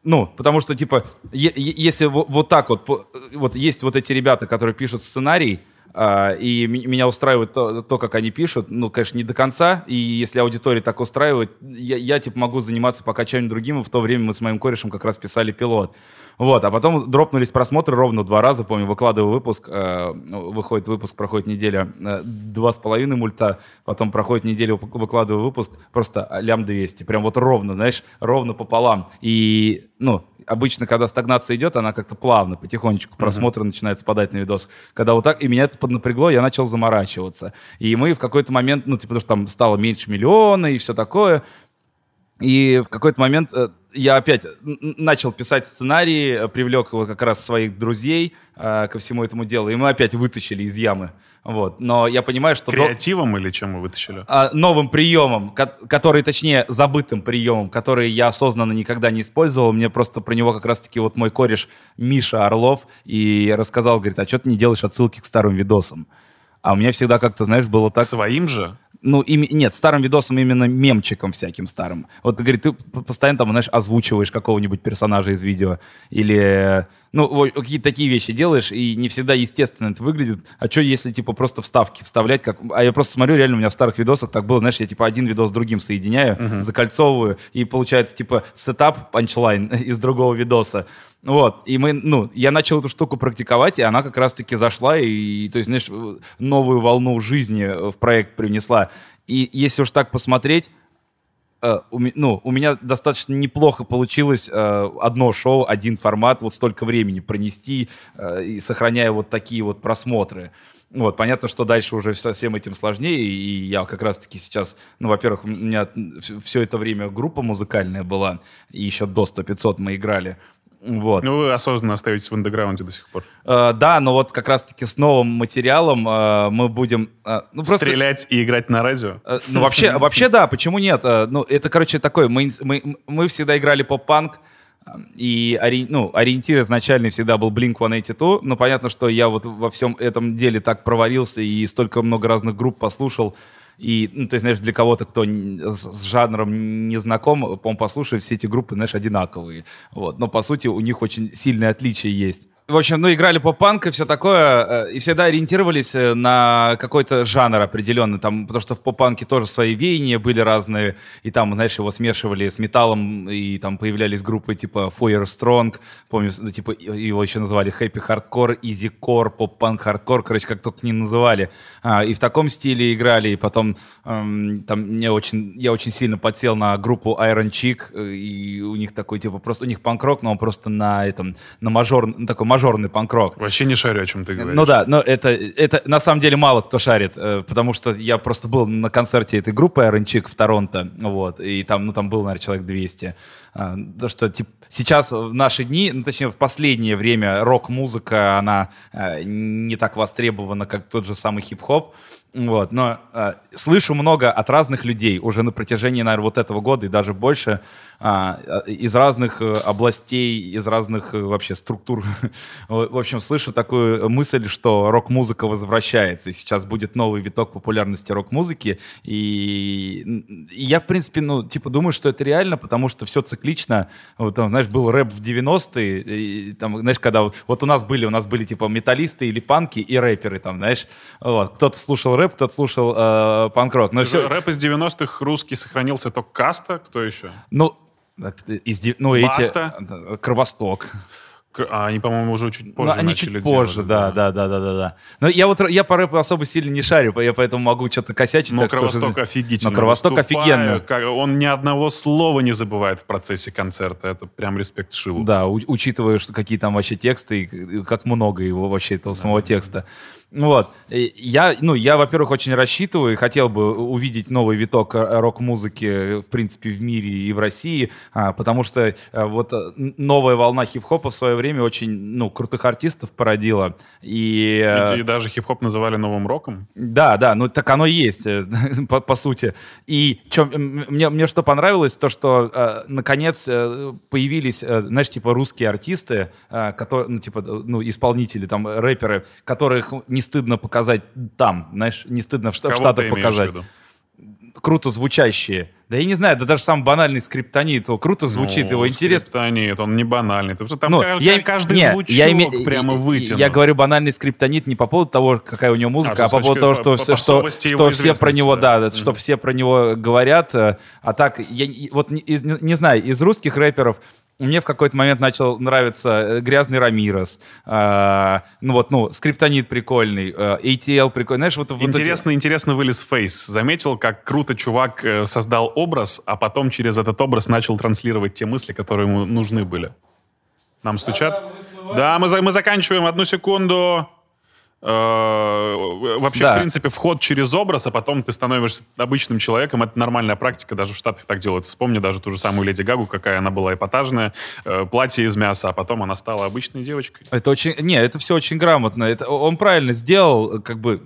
Ну, потому что, типа, если во- вот, так вот, по- вот есть вот эти ребята, которые пишут сценарий, а, и меня устраивает то, то, как они пишут, ну, конечно, не до конца, и если аудитория так устраивает, я, я, типа, могу заниматься пока чем-нибудь другим, в то время мы с моим корешем как раз писали пилот. Вот, а потом дропнулись просмотры ровно два раза, помню, выкладываю выпуск, э, выходит выпуск, проходит неделя, э, два с половиной мульта, потом проходит неделя, выкладываю выпуск, просто лям 200, прям вот ровно, знаешь, ровно пополам. И, ну, обычно, когда стагнация идет, она как-то плавно, потихонечку просмотры начинают спадать на видос. Когда вот так, и меня это поднапрягло, я начал заморачиваться. И мы в какой-то момент, ну, типа, потому что там стало меньше миллиона и все такое, и в какой-то момент э, я опять н- начал писать сценарии, э, привлек вот как раз своих друзей э, ко всему этому делу, и мы опять вытащили из ямы. Вот. Но я понимаю, что... до- Креативом или чем вы вытащили? а, новым приемом, ко- который, точнее, забытым приемом, который я осознанно никогда не использовал. Мне просто про него как раз-таки вот мой кореш Миша Орлов и рассказал, говорит, а что ты не делаешь отсылки к старым видосам? А у меня всегда как-то, знаешь, было так... Своим же? Ну, ими- нет, старым видосом именно мемчиком всяким старым. Вот говорит, ты постоянно там, знаешь, озвучиваешь какого-нибудь персонажа из видео. Или, ну, какие-то такие вещи делаешь, и не всегда естественно это выглядит. А что, если, типа, просто вставки вставлять? Как... А я просто смотрю, реально, у меня в старых видосах так было, знаешь, я, типа, один видос с другим соединяю, закольцовываю, и получается, типа, setup, punchline из другого видоса. Вот, и мы, ну, я начал эту штуку практиковать, и она как раз-таки зашла, и, то есть, знаешь, новую волну жизни в проект привнесла. И если уж так посмотреть, э, у, ну, у меня достаточно неплохо получилось э, одно шоу, один формат, вот столько времени пронести, э, и сохраняя вот такие вот просмотры. Вот, понятно, что дальше уже со всем этим сложнее, и я как раз-таки сейчас, ну, во-первых, у меня все это время группа музыкальная была, и еще до 100-500 мы играли. Вот. Ну, вы осознанно остаетесь в андеграунде до сих пор. Э, да, но вот как раз-таки с новым материалом э, мы будем... э, ну, просто- Стрелять и играть на радио? Э, Ну, вообще, вообще да, почему нет? Э, Ну, это, короче, такой, мы, мы, мы всегда играли поп-панк, э, и ори- ну, ориентир изначальный всегда был Blink-182, но понятно, что я вот во всем этом деле так проварился и столько много разных групп послушал, и, ну, то есть, знаешь, для кого-то, кто с, жанром не знаком, по-моему, послушай, все эти группы, знаешь, одинаковые. Вот. Но, по сути, у них очень сильные отличия есть. В общем, ну, играли поп-панк и все такое, э, и всегда ориентировались э, на какой-то жанр определенный, там, потому что в поп-панке тоже свои веяния были разные, и там, знаешь, его смешивали с металлом, и там появлялись группы типа Fire Strong, помню, типа его еще называли Happy Hardcore, Easy Core, поп-панк Hardcore, короче, как только не называли. А, и в таком стиле играли, и потом эм, там мне очень, я очень сильно подсел на группу Iron Chick, э, и у них такой, типа, просто, у них панк-рок, но он просто на этом, на мажор, ну, такой мажорный панк-рок. Вообще не шарю, о чем ты говоришь. Ну да, но это, это на самом деле мало кто шарит, э, потому что я просто был на концерте этой группы Chick в Торонто, вот, и там, ну, там было, наверное, человек 200. А, То, что типа, сейчас в наши дни, ну, точнее, в последнее время рок-музыка, она э, не так востребована, как тот же самый хип-хоп, вот, но э, слышу много от разных людей уже на протяжении, наверное, вот этого года и даже больше, а, э, из разных э, областей, из разных э, вообще структур. В общем, слышу такую мысль, что рок-музыка возвращается, и сейчас будет новый виток популярности рок-музыки, и, и я, в принципе, ну, типа, думаю, что это реально, потому что все циклично, вот, там, знаешь, был рэп в 90-е, и, там, знаешь, когда вот у нас были, у нас были, типа, металлисты или панки и рэперы, там, знаешь, вот, кто-то слушал рэп, кто-то слушал э, панк-рок. Но все... Рэп из 90-х русский сохранился только Каста, кто еще? Ну, из, ну Баста. эти... Кровосток. А они, по-моему, уже чуть Ну, позже они начали чуть позже, делать, да, да, да, да, да, да. Но я вот я по рэпу особо сильно не шарю, я поэтому могу что-то косячить. Но так что- Кровосток офигительно Но Кровосток выступает, офигенно. как- Он ни одного слова не забывает в процессе концерта. Это прям респект Шилу. Да, у- учитывая, что какие там вообще тексты, и как много его вообще этого самого текста. Ну Вот. И Я, ну, я, во-первых, очень рассчитываю и хотел бы увидеть новый виток э, рок-музыки, в принципе, в мире и в России, а, потому что э, вот э, новая волна хип-хопа в свое время очень, ну, крутых артистов породила. И, э, И, и даже хип-хоп называли новым роком. да, да, ну так оно и есть, э, по, по сути. И чё, мне, мне что понравилось, то, что э, наконец э, появились, э, знаешь, типа русские артисты, э, которые, ну, типа, э, ну, исполнители, там, рэперы, которых не стыдно показать там, знаешь, не стыдно в, Шта- в Кого Штатах показать. Круто звучащие. Да я не знаю, да даже сам банальный скриптонит, его круто звучит, Ну, его интересно. скриптонит, он не банальный. Потому что там Ну, каждый, я- каждый не, звучок я име- прямо вытянут. Я говорю банальный скриптонит не по поводу того, какая у него музыка, А, а, по поводу того, что, по что, что, все про него, да, да. что все про него говорят. А так, я вот не, не знаю, из русских рэперов мне в какой-то момент начал нравиться э, Грязный Рамирос, а, ну вот, ну, Скриптонит прикольный, э, ATL прикольный, знаешь, вот, вот эти- Интересно, интересно вылез Фейс. Заметил, как круто чувак э, создал образ, а потом через этот образ начал транслировать те мысли, которые ему нужны были. Нам стучат? Да, мы, за- мы заканчиваем. Одну секунду. Э, Вообще, Да. в принципе, вход через образ, а потом ты становишься обычным человеком. Это нормальная практика, даже в Штатах так делают. Вспомни даже ту же самую Леди Гагу, какая она была эпатажная, э, платье из мяса, а потом она стала обычной девочкой. Это очень... Не, это все очень грамотно. Это, он правильно сделал, как бы...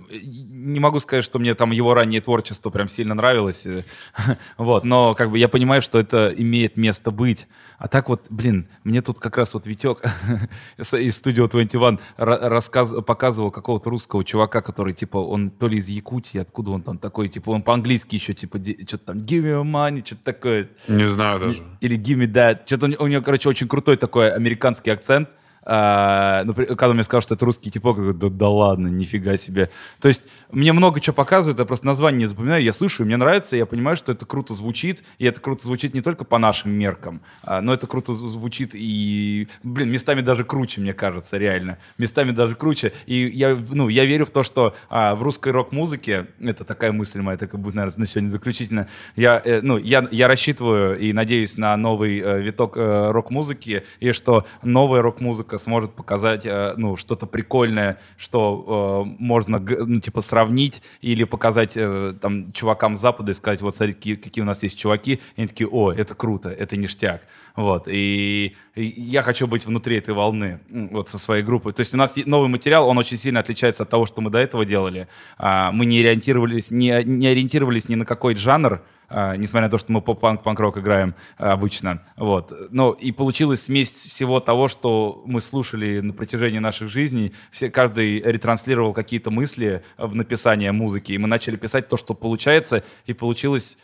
Не могу сказать, что мне там его раннее творчество прям сильно нравилось. э, Вот, но как бы я понимаю, что это имеет место быть. А так вот, блин, мне тут как раз вот Витек из студио 21 ра- рассказ- показывал какого-то русского чувака, который, типа, он то ли из Якутии, откуда он там такой, типа, он по-английски еще, типа, что-то там, give me money, что-то такое. Не знаю даже. Или Give Me That. Что-то у него, короче, очень крутой такой американский акцент. А, когда мне сказал, что это русский типок, я говорю, да, да ладно, нифига себе. То есть мне много чего показывают, я просто название не запоминаю, я слышу, и мне нравится, и я понимаю, что это круто звучит, и это круто звучит не только по нашим меркам, а, но это круто зв- звучит и, блин, местами даже круче, мне кажется, реально. Местами даже круче. И я, ну, я верю в то, что а, в русской рок-музыке, это такая мысль моя, такая будет, наверное, на сегодня заключительно, я, э, ну, я, я рассчитываю и надеюсь на новый э, виток э, рок-музыки, и что новая рок-музыка сможет показать, э, ну, что-то прикольное, что э, можно, ну, типа, сравнить или показать э, там чувакам Запада и сказать, вот, смотри, какие, у нас есть чуваки, и они такие, о, это круто, это ништяк. Вот, и, и я хочу быть внутри этой волны, вот, со своей группой. То есть у нас новый материал, он очень сильно отличается от того, что мы до этого делали. А, мы не ориентировались, не, не ориентировались ни на какой жанр, а, несмотря на то, что мы поп-панк, панк-рок играем а, обычно. Вот. Но и получилась смесь всего того, что мы слушали на протяжении наших жизней. Все, каждый ретранслировал какие-то мысли в написание музыки, и мы начали писать то, что получается, и получилось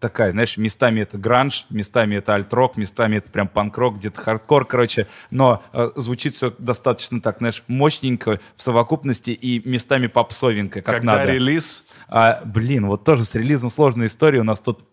такая, знаешь, местами это гранж, местами это альт-рок, местами это прям панк-рок, где-то хардкор, короче, но э, звучит все достаточно так, знаешь, мощненько в совокупности и местами попсовенько, как Когда надо. релиз, А, блин, вот тоже с релизом сложная история. У нас тут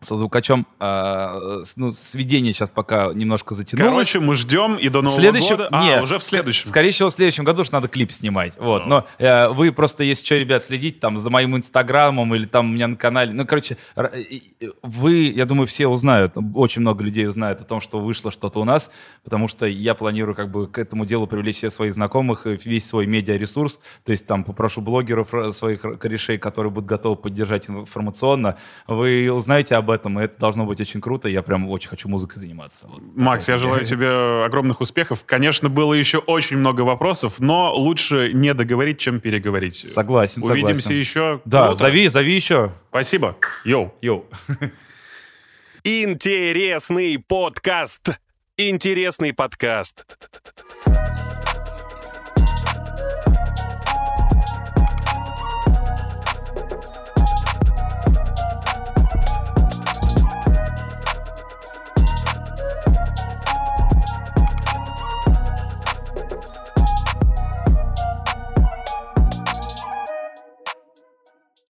со звукачом с- ну, сведение сейчас пока немножко затянулось. короче, мы ждем и до Нового следующем, года... А, не, уже в следующем. Скорее всего, в следующем году что надо клип снимать. Вот. Ну. Но э, вы просто, если что, ребят, следите там за моим инстаграмом или там у меня на канале. Ну, короче, и- и вы, я думаю, все узнают, очень много людей узнают о том, что вышло что-то у нас, потому что я планирую как бы к этому делу привлечь всех своих знакомых, весь свой медиаресурс. То есть там попрошу блогеров р- своих корешей, которые будут готовы поддержать информационно. Вы узнаете об этом, и это должно быть очень круто. Я прям очень хочу музыкой заниматься. Вот. Макс, я желаю тебе огромных успехов. Конечно, было еще очень много вопросов, но лучше не договорить, чем переговорить. Согласен, согласен. Увидимся еще. Да, Круто. зови, зови еще. Спасибо. Йоу. Йоу. Интересный подкаст. Интересный подкаст.